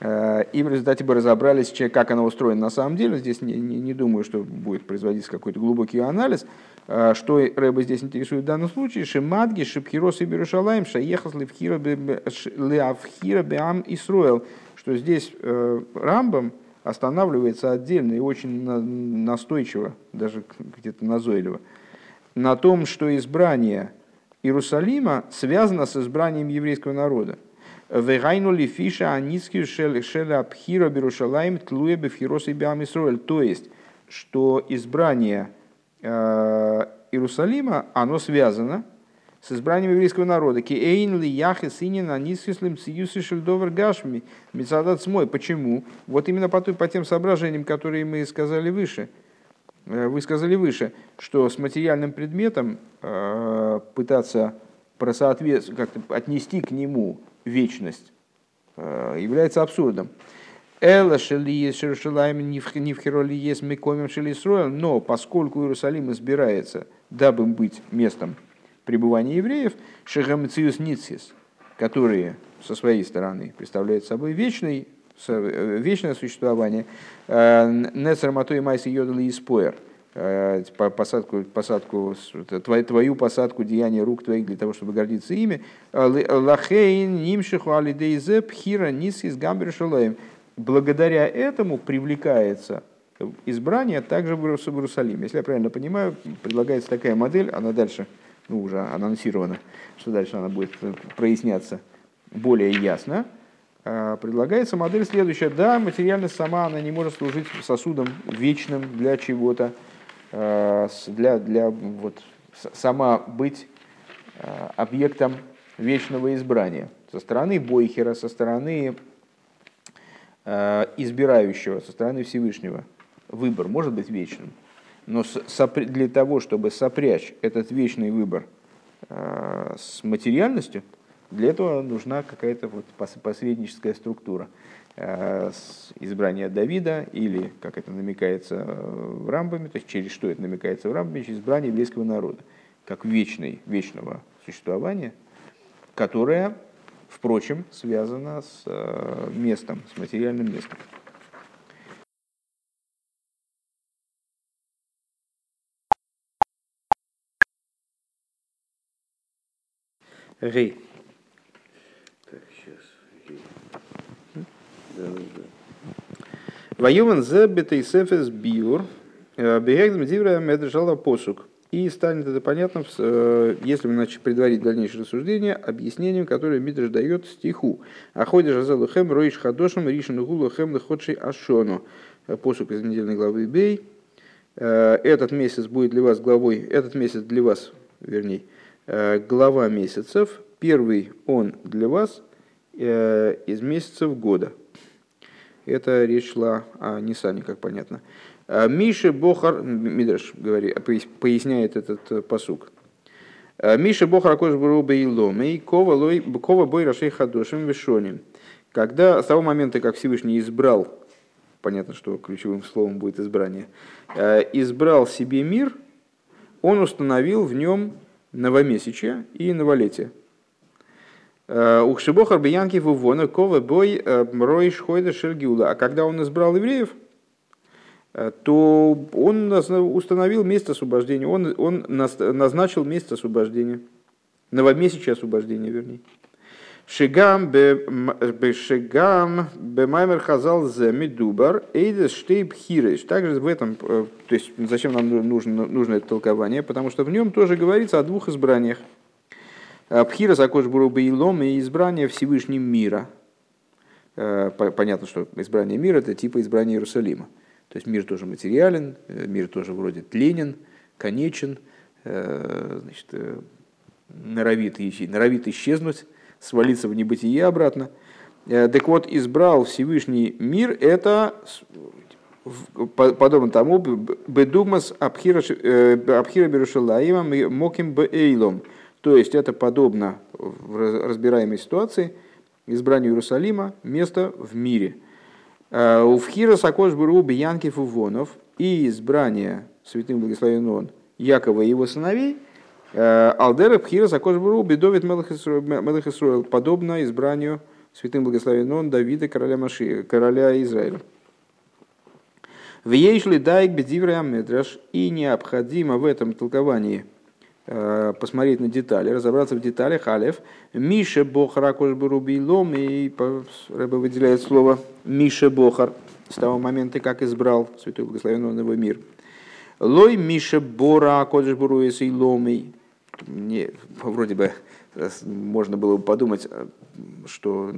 Э, и в результате бы разобрались, как она устроена на самом деле. Здесь не, не, не думаю, что будет производиться какой-то глубокий анализ. Э, что Рэба здесь интересует в данном случае? Шимадги, Шипхирос и Берушалаем, Шаехас Левхира Беам Исруэл. Что здесь э, Рамбам останавливается отдельно и очень настойчиво, даже где-то назойливо, на том, что избрание Иерусалима связано с избранием еврейского народа. Вегайнули фиша. То есть, что избрание э, Иерусалима, оно связано с избранием еврейского народа. Ки эйн ли яхе синин анисхислим циюсы шельдовер гашми мецадат смой. Почему? Вот именно по, по тем соображениям, которые мы сказали выше. Э, вы сказали выше, что с материальным предметом э, пытаться как-то отнести к нему вечность э, является абсурдом. Эла шели есть в Хероли есть Мекомим шели но поскольку Иерусалим избирается, дабы быть местом пребывания евреев, Шехамциус Ницис, которые со своей стороны представляют собой вечный, э, вечное существование, э, Нецер Матой Майси Йодали и Э, посадку, посадку, твою, посадку деяния рук твоих для того, чтобы гордиться ими. Лахейн, нимшиху алидейзе, пхира, нисис, гамбер, Благодаря этому привлекается избрание также в Иерусалим. Если я правильно понимаю, предлагается такая модель, она дальше, ну, уже анонсирована, что дальше она будет проясняться более ясно. А, предлагается модель следующая. Да, материальность сама, она не может служить сосудом вечным для чего-то, Э, для, для вот, сама быть э, объектом вечного избрания. Со стороны Бойхера, со стороны э, избирающего, со стороны Всевышнего выбор может быть вечным. Но для того, чтобы сопрячь этот вечный выбор с материальностью, для этого нужна какая-то вот посредническая структура. Э, избрания Давида, или, как это намекается в Рамбаме, то есть через что это намекается в Рамбаме, через избрание еврейского народа, как вечной, вечного существования, которое, впрочем, связано с э, местом, с материальным местом. Рей. Воюван за бетейсефес биур, э, бегагдам дивра меджала посук. И станет это понятно, э, если мы начнем предварить дальнейшее рассуждение, объяснением, которое Мидрш дает стиху. Аходишь азалу хэм роиш хадошем ришен гулу хэм лыходший ашону. Э, посук из недельной главы Бей. Этот месяц будет для вас главой, этот месяц для вас, вернее, глава месяцев. Первый он для вас из месяцев года. Это речь шла о Нисане, как понятно. А Миша Бохар, Мидраш говорит, поясняет этот э, посук. Миша Бохар Акош Буруба и Ломей, Кова Бой Рашей Хадошим Вишоним. Когда с того момента, как Всевышний избрал, понятно, что ключевым словом будет избрание, э, избрал себе мир, он установил в нем новомесячие и новолетие. Э, Ухшибохар Биянки Вувона Кова Бой э, Рой Шхойда Шергиула. А когда он избрал евреев, э, то он установил место освобождения, он, он назначил место освобождения, новомесячное освобождение, вернее. Шигам бе шигам бе маймер хазал зе медубар эйдес штейб хиреш. Также в этом, то есть зачем нам нужно, нужно это толкование, потому что в нем тоже говорится о двух избраниях – Пхира Закош Бурубаилом и избрание Всевышним мира. Э, понятно, что избрание мира – это типа избрания Иерусалима. То есть мир тоже материален, э, мир тоже вроде тленен, конечен, э, значит, норовит, норовит исчезнуть, свалиться в небытие обратно. Так вот, избрал Всевышний мир – это подобно тому, бедугмас абхира берушалаима моким бейлом. То есть это подобно в разбираемой ситуации избранию Иерусалима место в мире. У Вхира Сакош Буру Биянки Фувонов и избрание святым благословен он Якова и его сыновей Алдера Пхира Сакош Буру Бедовит Мелах Исруэл, подобно избранию святым благословен Давида, короля, Маши, короля Израиля. В Ейшли Дайк Бедивра Медраш и необходимо в этом толковании э, посмотреть на детали, разобраться в деталях. Алев. Миша Бохар Акош Барубилом. И Рэба выделяет слово Миша Бохар с того момента, как избрал Святой Благословенный его мир. Лой Миша Бора Акош Буруэс и Ломей. Не, вроде бы можно было бы подумать, что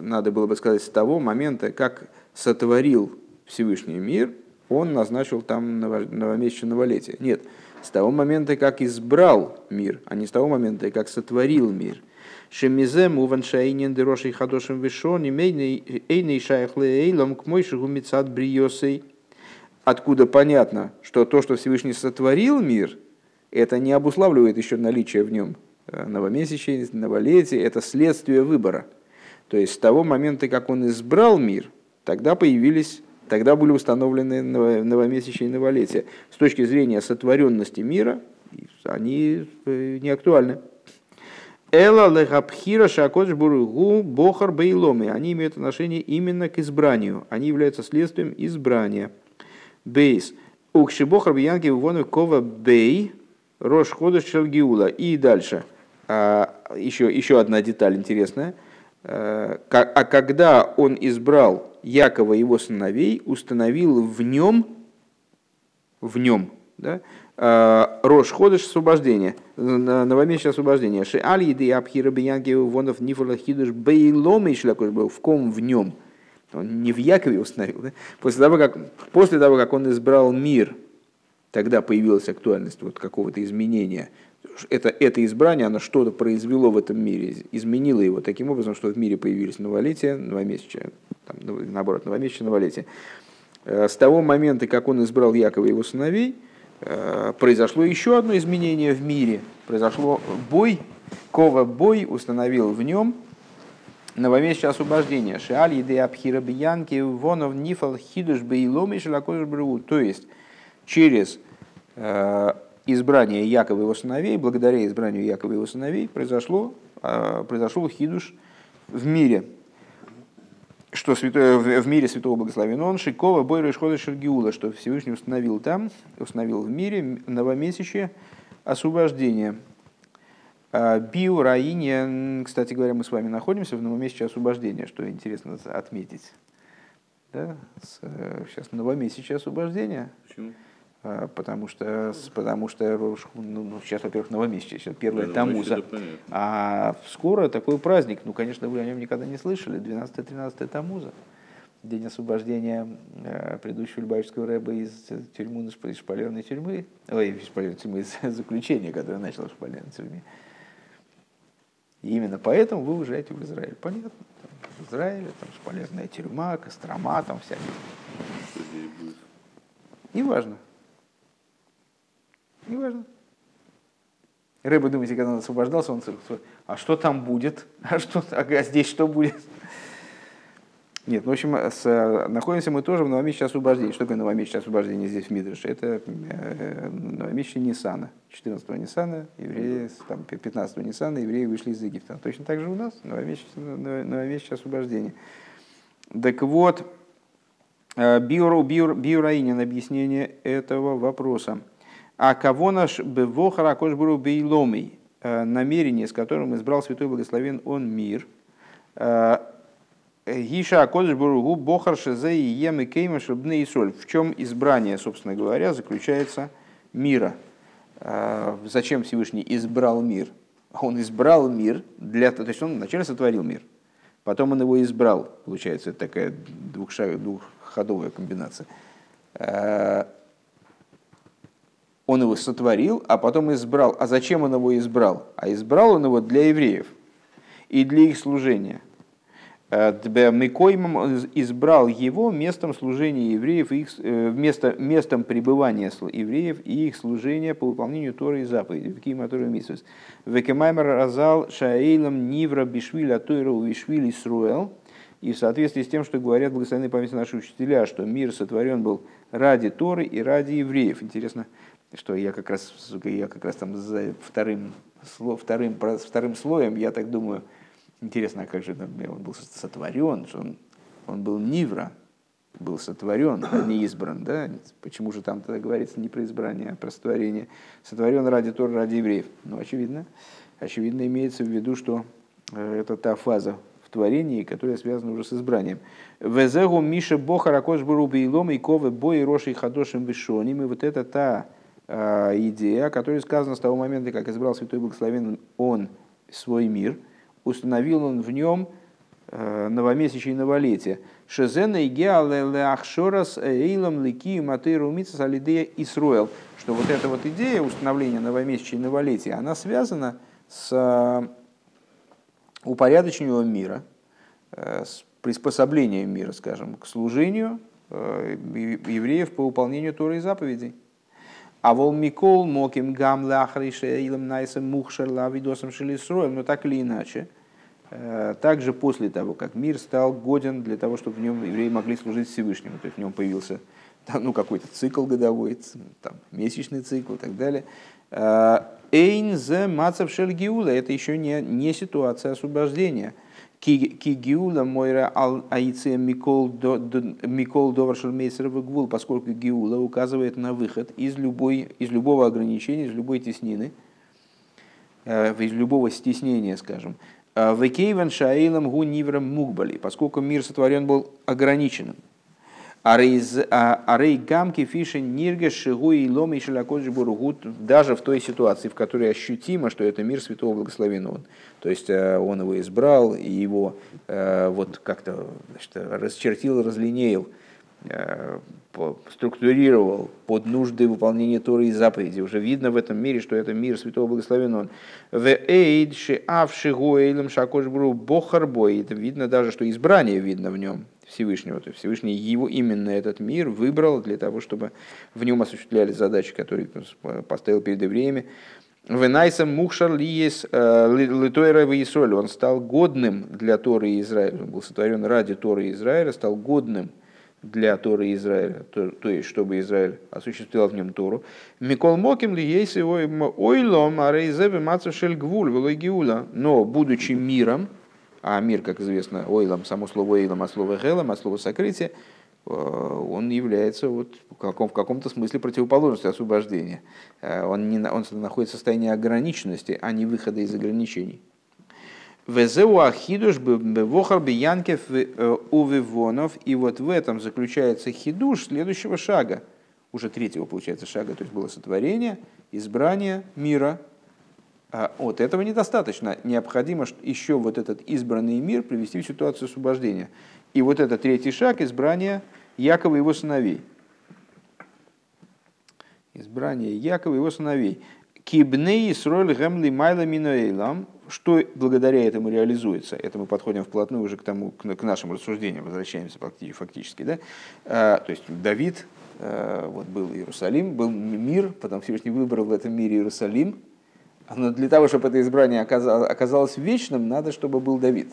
надо было бы сказать с того момента, как сотворил Всевышний мир, он назначил там новомесячное новолетие. Нет, с того момента, как избрал мир, а не с того момента, как сотворил мир. Шемизем уван шаинен дерошей вишон, эйней шайхле эйлом к мойшигу бриосей. Откуда понятно, что то, что Всевышний сотворил мир, это не обуславливает еще наличие в нем э, новомесячей, новолетия, это следствие выбора. То есть с того момента, как он избрал мир, тогда появились тогда были установлены новомесячные новолетия. С точки зрения сотворенности мира, они э, не актуальны. Эла лехабхира шакодж буругу бохар бейломи. Они имеют отношение именно к избранию. Они являются следствием избрания. Бейс. Укши бохар биянки вону кова бей рош ходыш шелгиула. И дальше. А, еще, еще одна деталь интересная. А, а когда он избрал Якова его сыновей установил в нем, в нем, да, а, Рош ходыш освобождение, новомесячное освобождение. Ши аль еды абхира биянки вонов нифола хидуш бейлом был в ком в нем. Он не в Якове установил. Да? После, того, как, после того, как он избрал мир, тогда появилась актуальность вот какого-то изменения это, это избрание, оно что-то произвело в этом мире, изменило его таким образом, что в мире появились новолетия, новомесячие, там, наоборот, новомесячие, новолетие. Э, с того момента, как он избрал Якова и его сыновей, э, произошло еще одно изменение в мире. Произошло бой, Кова бой установил в нем новомесячное освобождение. Шиаль еды абхира биянки вонов нифал хидуш бейломи шелакош То есть через э, избрание Якова и его сыновей, благодаря избранию Якова и его сыновей, произошло, а, произошел хидуш в мире, что святой, в мире святого благословен он, Шикова, Бойра Ишхода Шергиула, что Всевышний установил там, установил в мире новомесячие освобождение. А, Биу, Раине, кстати говоря, мы с вами находимся в новомесячье освобождения, что интересно отметить. Да? Сейчас э, новомесячье освобождение. Почему? А, потому что, потому что ну, ну, сейчас, во-первых, новомесячие, сейчас первое да, Тамуза. А скоро такой праздник, ну, конечно, вы о нем никогда не слышали, 12-13 Тамуза. День освобождения э, предыдущего Любавичского рэба из тюрьмы, из шпалерной тюрьмы, ой, из шпалерной тюрьмы, из заключения, которое начало в шпалерной тюрьме. И именно поэтому вы уезжаете в Израиль. Понятно, там, в Израиле, там шпалерная тюрьма, Кострома, там всякие. Неважно. Неважно. Рыба, думаете, когда он освобождался, он а что там будет? А, что, а здесь что будет? Нет, ну, в общем, с, находимся мы тоже в новомесячном освобождении. Что такое новомесячное освобождение здесь в Мидрыше? Это э, новомесячие Ниссана. 14-го Ниссана, евреи, там, 15-го Ниссана, евреи вышли из Египта. Точно так же у нас новомесячное, новомесячное освобождение. Так вот, э, Биур, Биур, Биураинин объяснение этого вопроса. А кого наш бевохара кошбуру бейломий, э, намерение, с которым избрал Святой Благословен он мир, э, Гиша Акодыш Буругу Бохар Шезе и Ем и Кейма Шабны и Соль. В чем избрание, собственно говоря, заключается мира? Э, зачем Всевышний избрал мир? Он избрал мир для то есть он вначале сотворил мир, потом он его избрал. Получается, это такая двухшаг, двухходовая комбинация он его сотворил, а потом избрал. А зачем он его избрал? А избрал он его для евреев и для их служения. Микоймом избрал его местом служения евреев, их, место, местом пребывания евреев и их служения по выполнению Торы и заповедей. Векемаймер разал шаэйлом нивра бишвиля тойра увишвили сруэл. И в соответствии с тем, что говорят благословенные памяти наши учителя, что мир сотворен был ради Торы и ради евреев. Интересно, что я как раз, я как раз там за вторым, вторым, вторым слоем, я так думаю, интересно, а как же он был сотворен, что он, он был Нивра, был сотворен, а не избран. Да? Почему же там тогда говорится не про избрание, а про сотворение? Сотворен ради Тора, ради евреев. Ну, очевидно, очевидно имеется в виду, что э, это та фаза в творении, которая связана уже с избранием. Везегу Миша Боха Ракош Барубейлом и Ковы Бой Роши Хадошим Вишоним. И вот это та идея, о которой сказано с того момента, как избрал Святой Благословен он свой мир, установил он в нем э, новомесячие и новолетие. Шезена и Геалеахшорас Эйлам Лики Матейру Мицас Алидея Исруэл. Что вот эта вот идея установления новомесячия и новолетия, она связана с упорядочением мира, э, с приспособлением мира, скажем, к служению э, евреев по выполнению Торы и заповедей. А вол Микол Моким Гам Лахрише Илам Найсом Мухшер Лавидосом Шелисроем, но так или иначе, э, также после того, как мир стал годен для того, чтобы в нем евреи могли служить Всевышнему, то есть в нем появился ну, какой-то цикл годовой, там, месячный цикл и так далее, Эйн зе мацав гиула. Это еще не, не ситуация освобождения. Ки гиула мойра ал аице микол доваршел мейсерова гвул, поскольку гиула указывает на выход из, любой, из любого ограничения, из любой теснины, э, из любого стеснения, скажем. Э, Векейвен шаилам гу ниврам мукбали, поскольку мир сотворен был ограниченным. Арей гамки фишен нирга шигу и лом и буругут даже в той ситуации, в которой ощутимо, что это мир святого благословенного. То есть э, он его избрал и его э, вот как-то значит, расчертил, разлинеял, э, структурировал под нужды выполнения Торы и заповедей. Уже видно в этом мире, что это мир святого благословенного. В эйд ши авши гоэлем шакош бохарбой. Это видно даже, что избрание видно в нем. Всевышнего. То есть Всевышний его именно этот мир выбрал для того, чтобы в нем осуществлялись задачи, которые поставил перед евреями. Венайсом мухшар лиес э, литойра Исраиль. Он стал годным для Торы Израиля. Он был сотворен ради Торы Израиля, стал годным для Торы Израиля, то, то есть чтобы Израиль осуществлял в нем Тору. Микол Моким ли есть его ойлом, а рейзебе мацушель гвуль, но будучи миром, а мир, как известно, ойлом, само слово ойлом от слова гелом, от слова сокрытие, э, он является вот в, каком, в каком-то смысле противоположностью освобождения. Э, он, не, он находится в состоянии ограниченности, а не выхода из ограничений. Везеу ахидуш бевохар биянкев э, увивонов. И вот в этом заключается хидуш следующего шага, уже третьего, получается, шага, то есть было сотворение, избрание мира, а вот этого недостаточно. Необходимо еще вот этот избранный мир привести в ситуацию освобождения. И вот это третий шаг – избрание Якова и его сыновей. Избрание Якова и его сыновей. Кибней Исроль Гемли Майла Миноэйлам. Что благодаря этому реализуется? Это мы подходим вплотную уже к, тому, к нашим рассуждениям, возвращаемся фактически. Да? А, то есть Давид, а, вот был Иерусалим, был мир, потом Всевышний выбрал в этом мире Иерусалим, но для того, чтобы это избрание оказалось, вечным, надо, чтобы был Давид.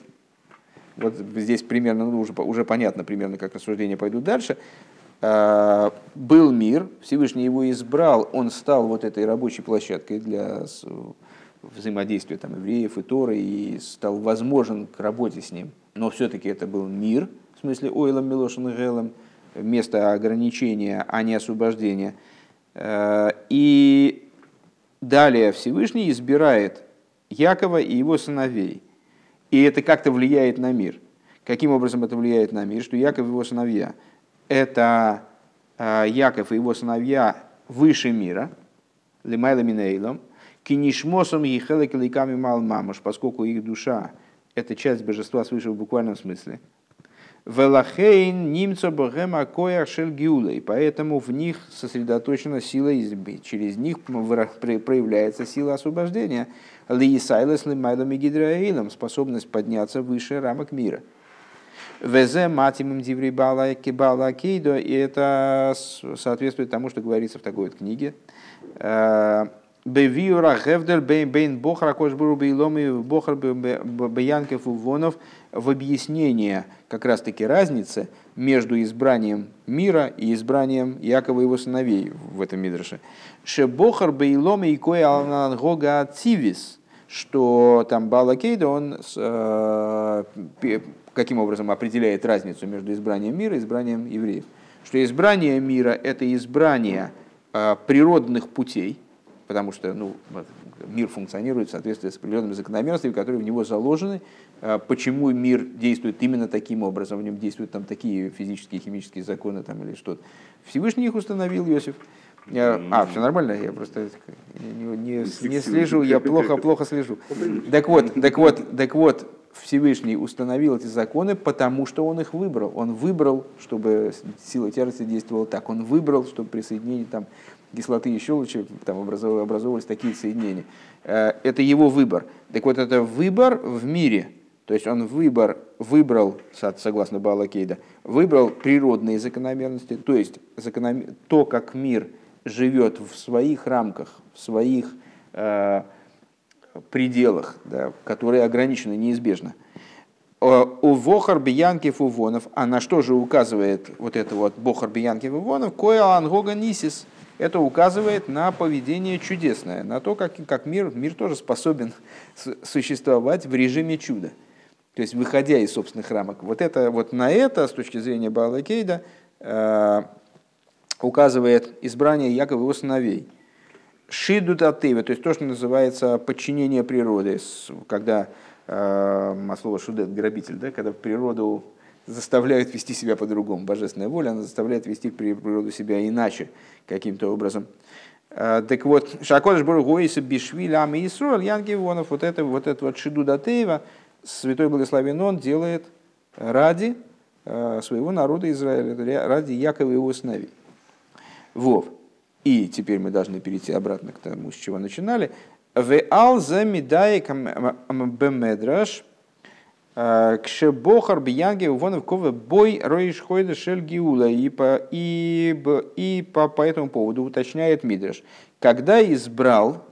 Вот здесь примерно, ну, уже, уже понятно примерно, как рассуждения пойдут дальше. А, был мир, Всевышний его избрал, он стал вот этой рабочей площадкой для взаимодействия там, евреев и Торы, и стал возможен к работе с ним. Но все-таки это был мир, в смысле Ойлом Милошин Гелом, место ограничения, а не освобождения. А, и Далее Всевышний избирает Якова и его сыновей. И это как-то влияет на мир. Каким образом это влияет на мир? Что Яков и его сыновья – это а, Яков и его сыновья выше мира, лимайла минейлом, кинишмосом ехелек ликами мал мамуш, поскольку их душа – это часть божества свыше в буквальном смысле – Велахейн немцо богема коя шельгиулей. Поэтому в них сосредоточена сила избы. Через них проявляется сила освобождения. Лиисайлес лимайлами гидраилом. Способность подняться выше рамок мира. Везе матимым диври балаки балакейдо, и это соответствует тому, что говорится в такой вот книге. Бевиура Гевдель Бейн Бохар Акошбуру Бейломи Бохар Баянков Увонов в объяснение как раз таки разницы между избранием мира и избранием Якова и его сыновей в этом Мидрше. Шебохар Бейломи и Кой Алангога Цивис, что там Балакейда, он э, каким образом определяет разницу между избранием мира и избранием евреев. Что избрание мира – это избрание э, природных путей – потому что ну, мир функционирует в соответствии с определенными закономерностями, которые в него заложены. А почему мир действует именно таким образом, в нем действуют там такие физические, химические законы там, или что-то. Всевышний их установил, Иосиф. Я, а, все нормально, я просто не, не, не слежу, я плохо-плохо слежу. Так вот, так вот, так вот, Всевышний установил эти законы, потому что он их выбрал. Он выбрал, чтобы сила тяжести действовала так. Он выбрал, чтобы присоединение там, кислоты и щелочи там образовывались такие соединения. Э, это его выбор. Так вот, это выбор в мире. То есть он выбор, выбрал, согласно Балакейда, выбрал природные закономерности, то есть закономер... то, как мир живет в своих рамках, в своих э, пределах, да, которые ограничены неизбежно. У Вохар Биянкив Увонов, а на что же указывает вот это вот Бохар Биянкив Увонов, Коя Ангога Нисис – это указывает на поведение чудесное, на то, как, как мир, мир тоже способен существовать в режиме чуда. То есть, выходя из собственных рамок. Вот, это, вот на это, с точки зрения Баала Кейда, э, указывает избрание Якова его сыновей. Шиду Татева, то есть то, что называется подчинение природы, когда э, слово шудет, грабитель, да, когда природу заставляют вести себя по-другому. Божественная воля, она заставляет вести природу себя иначе, каким-то образом. А, так вот, Шакодыш Бургуиса Бишвиль Ами Исруэл, Ян Гивонов, вот это вот, это вот Шиду Датеева, Святой Благословен Он делает ради а, своего народа Израиля, ради Якова и его сыновей. Вов. И теперь мы должны перейти обратно к тому, с чего начинали. В алза медай бемедраш – Кшебохар бияги увонов ковы бой роиш хойда шель гиула. И по, и, и по, по этому поводу уточняет Мидраш. Когда избрал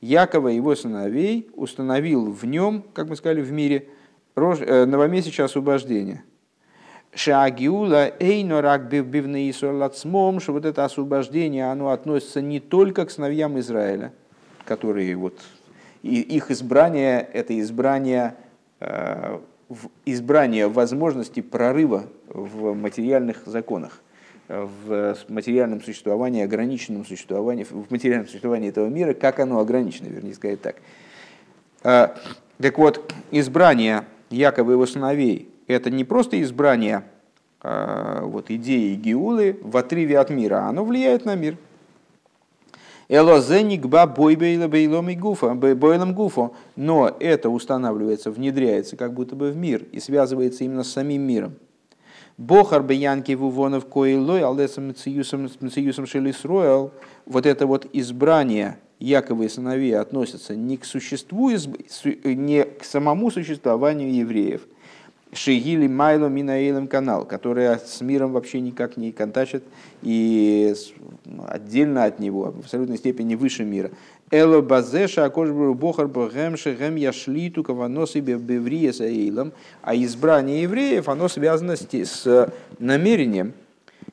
Якова его сыновей, установил в нем, как мы сказали, в мире, э, новомесячное освобождение. Шагиула эйнорак бивны исолацмом, что вот это освобождение, оно относится не только к сыновьям Израиля, которые вот, и их избрание, это избрание Э, избрание возможности прорыва в материальных законах, в материальном существовании, ограниченном существовании, в материальном существовании этого мира, как оно ограничено, вернее сказать так. Э, так вот, избрание Якова и его сыновей – это не просто избрание э, вот, идеи Геулы в отрыве от мира, оно влияет на мир – Элозеникба бойбейлом и гуфа, бойлом гуфа. Но это устанавливается, внедряется как будто бы в мир и связывается именно с самим миром. Бохар беянки вувонов коилой, алдесом мциюсом шелисроэл. Вот это вот избрание Якова и сыновей относится не к существу, не к самому существованию евреев – Шигили Майло Минаилем канал, которая с миром вообще никак не контачит и отдельно от него, в абсолютной степени выше мира. Эло базеша акошбру бохар богем шехем яшлиту кавано себе беврия саилом. А избрание евреев, оно связано с намерением,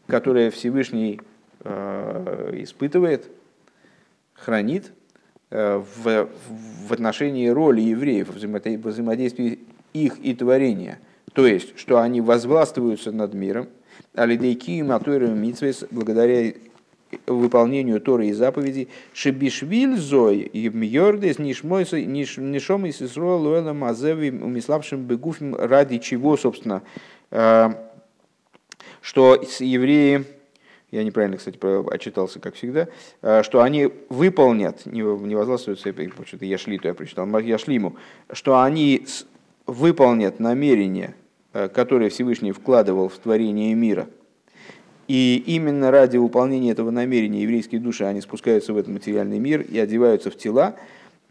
которое Всевышний э, испытывает, хранит э, в, в отношении роли евреев, взаимодействии их и творения. То есть, что они возвластвуются над миром, алидейки и благодаря выполнению Торы и заповедей, шебишвиль зой и мьордес нишмойса нишом и сисруа луэла мазеви умиславшим бегуфим ради чего, собственно, э, что евреи, я неправильно, кстати, отчитался, как всегда, э, что они выполнят, не возгласываются, что-то я шли, то я прочитал, я шлиму, что они выполнят намерение Э, которые Всевышний вкладывал в творение мира. И именно ради выполнения этого намерения еврейские души, они спускаются в этот материальный мир и одеваются в тела.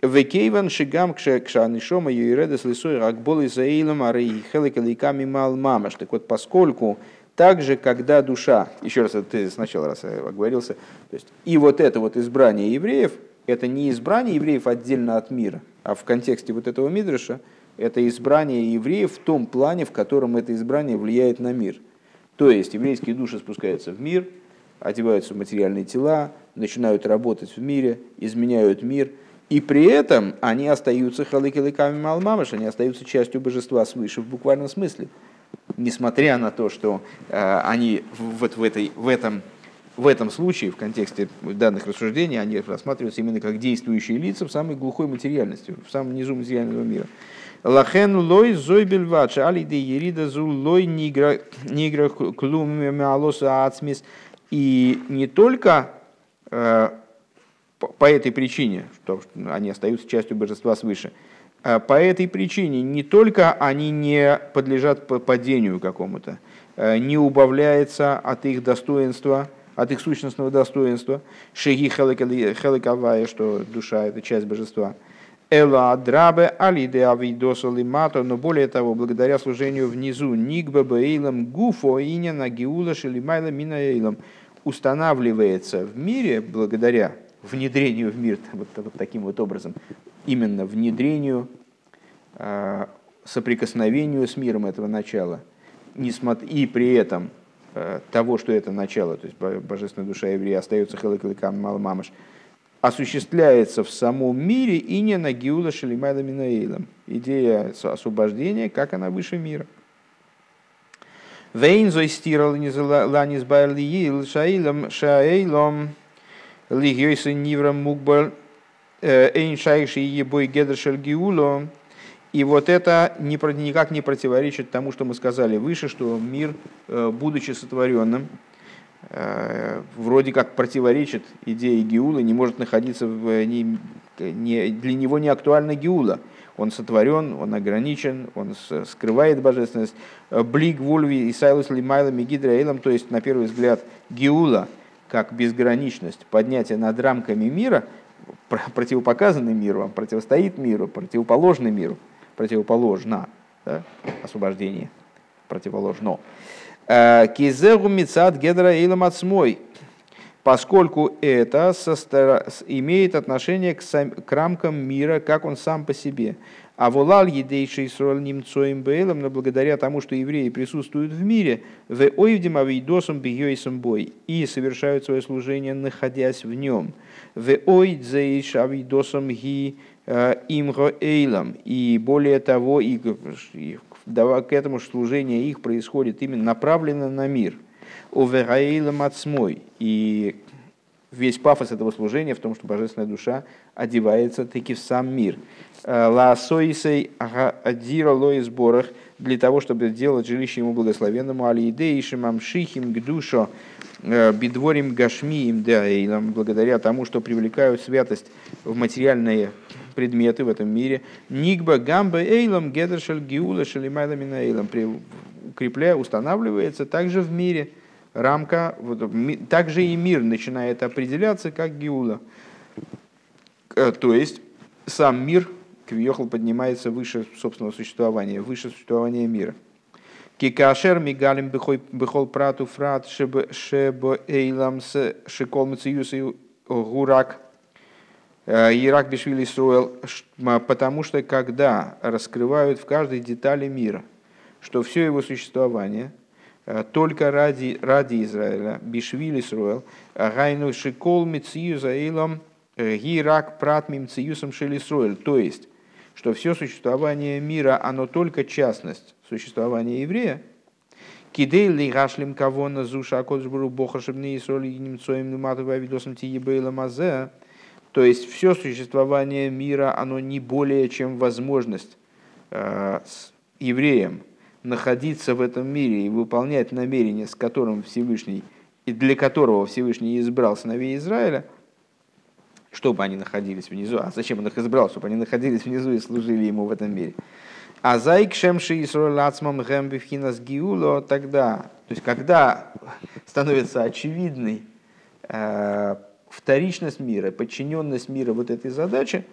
Векейван шигам кшанишома юиредес лисой ракбол и заилом арей хеликаликами мал мамаш. Так вот, поскольку также, когда душа, еще раз, ты сначала раз оговорился, то есть, и вот это вот избрание евреев, это не избрание евреев отдельно от мира, а в контексте вот этого мидраша, это избрание евреев в том плане, в котором это избрание влияет на мир. То есть еврейские души спускаются в мир, одеваются в материальные тела, начинают работать в мире, изменяют мир, и при этом они остаются халыкилыками малмамаш, они остаются частью божества свыше в буквальном смысле. Несмотря на то, что э, они вот в, этой, в, этом, в этом случае, в контексте данных рассуждений, они рассматриваются именно как действующие лица в самой глухой материальности, в самом низу материального мира. Лахен лой зой али де ерида зу лой нигра клум мялоса ацмис. И не только э, по этой причине, что они остаются частью божества свыше, э, по этой причине не только они не подлежат падению какому-то, э, не убавляется от их достоинства, от их сущностного достоинства, шеги хеликавая, что душа – это часть божества – Эла адрабе алиде авидоса лимато, но более того, благодаря служению внизу, нигба бейлам гуфо иня на гиула шелимайла минаэйлам, устанавливается в мире благодаря внедрению в мир вот, вот таким вот образом, именно внедрению, э, соприкосновению с миром этого начала, и при этом э, того, что это начало, то есть божественная душа еврея остается хелакаликам малмамаш, осуществляется в самом мире и не на Гиула Шалимайла Минаилом. Идея освобождения, как она выше мира. Вейн зой стирал ланис байрли шаилом шаилом лигиойсы ниврам мукбал э, эйн шайши ебой гедершель гиуло. И вот это никак не противоречит тому, что мы сказали выше, что мир, э, будучи сотворенным, вроде как противоречит идее Геула, не может находиться в... Не, не, для него не актуальна Геула. Он сотворен, он ограничен, он скрывает божественность. Э, Блик, Вульви и Сайлус Лимайла Мегидра то есть, на первый взгляд, Геула, как безграничность, поднятие над рамками мира, противопоказанный миру, противостоит миру, противоположный миру, противоположно, да? освобождение, противоположно. Э, Кизегу мицад гедра илам отсмой, поскольку это имеет отношение к, сам... к рамкам мира, как он сам по себе. А волал едейший сроль немцоим бейлом, но благодаря тому, что евреи присутствуют в мире, в ойвдим авидосом бьёйсом бой, и совершают свое служение, находясь в нем. В ойдзейш авидосом ги э, имго эйлом, и более того, и к этому служение их происходит именно направлено на мир. Овераилом отсмой. И весь пафос этого служения в том, что божественная душа одевается таки в сам мир. Э, Лаосоисей адира лои сборах для того, чтобы сделать жилище ему благословенному, алиидеишим амшихим гдушо э, бедворим гашмиим деаилам, благодаря тому, что привлекают святость в материальные предметы в этом мире. Нигба гамба эйлом гедершель гиула шелимайла минаэйлом. Укрепляя, устанавливается также в мире рамка, вот, также и мир начинает определяться как гиула. Э, то есть сам мир, Квиохал поднимается выше собственного существования, выше существования мира. Кикашер мигалим бихол прату фрат шебо эйлам с шикол гурак Ирак Бишвили строил, потому что когда раскрывают в каждой детали мира, что все его существование э, только ради, ради Израиля, Бишвили строил, Гайну Шикол Мицию Заилом э, Гирак Прат Мимциюсом Шелисроэль, то есть, что все существование мира, оно только частность существования еврея, Кидей ли гашлим кого на зуша акоджбуру бохашебни и соли немцоем нуматова видосом тиебейла мазе, то есть все существование мира, оно не более чем возможность э, с евреям находиться в этом мире и выполнять намерение, с которым Всевышний и для которого Всевышний избрал сыновей Израиля, чтобы они находились внизу. А зачем он их избрал? Чтобы они находились внизу и служили ему в этом мире. А зайк шемши исролацмам гэм гиуло тогда, то есть когда становится очевидной э, вторичность мира, подчиненность мира вот этой задаче,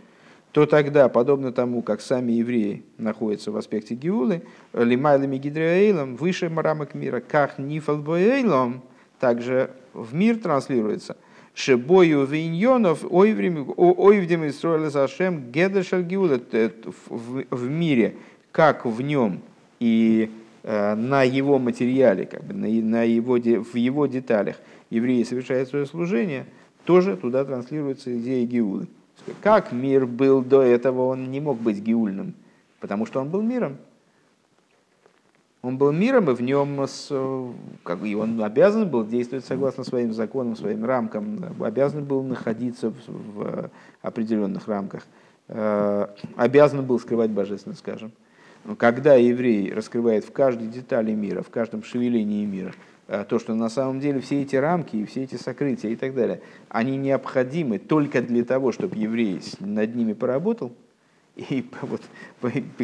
то тогда, подобно тому, как сами евреи находятся в аспекте Геулы, лимайлами гидрейлом, выше рамок мира, как нифалбоэйлом, также в мир транслируется. Шебою виньонов ойвдем строили зашем гедешаль Геула в мире, как в нем и э, на его материале, как бы, на его, в его деталях евреи совершают свое служение, тоже туда транслируется идея Геулы. Как мир был до этого, он не мог быть геульным, потому что он был миром. Он был миром, и в нем как и он обязан был действовать согласно своим законам, своим рамкам, обязан был находиться в, определенных рамках, э, обязан был скрывать божественность, скажем. Когда еврей раскрывает в каждой детали мира, в каждом шевелении мира – то, что на самом деле все эти рамки и все эти сокрытия и так далее, они необходимы только для того, чтобы еврей над ними поработал и вот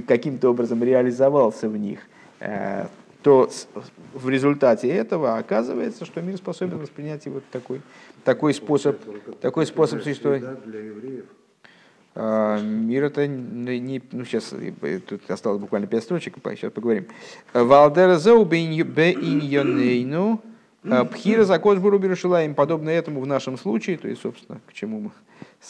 каким-то образом реализовался в них, э, то в результате этого оказывается, что мир способен воспринять вот такой, такой способ, такой способ существования. А, мир это не... Ну, сейчас тут осталось буквально пять строчек, сейчас поговорим. Валдера зоу бейньонейну а, пхира закос буру им подобно этому в нашем случае, то есть, собственно, к чему мы,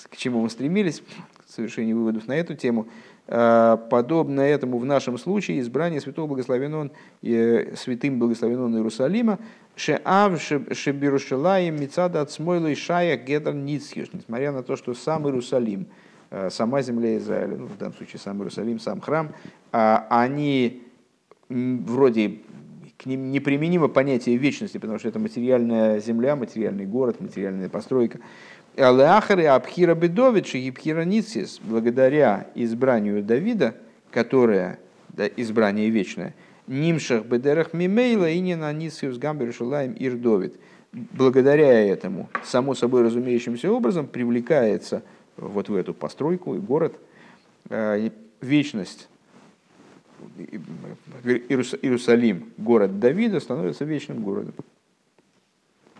к чему мы стремились, к совершению выводов на эту тему, а, подобно этому в нашем случае избрание святого благословенного святым благословенного Иерусалима, Шеав Шебирушилаем Мицада от Смойла и Шая Гедр Ницхиш, несмотря на то, что сам Иерусалим – Э, сама земля Израиля, ну, в данном случае сам Иерусалим, сам храм, а они вроде к ним неприменимо понятие вечности, потому что это материальная земля, материальный город, материальная постройка. Алеахары Абхира Бедович и Ницис, благодаря избранию Давида, которое да, избрание вечное, Нимшах Бедерах Мимейла и не на Ницис Гамбер Шулаем Ир Довид. Благодаря этому, само собой разумеющимся образом, привлекается – вот в эту постройку и город. Э, вечность Иерусалим, город Давида, становится вечным городом.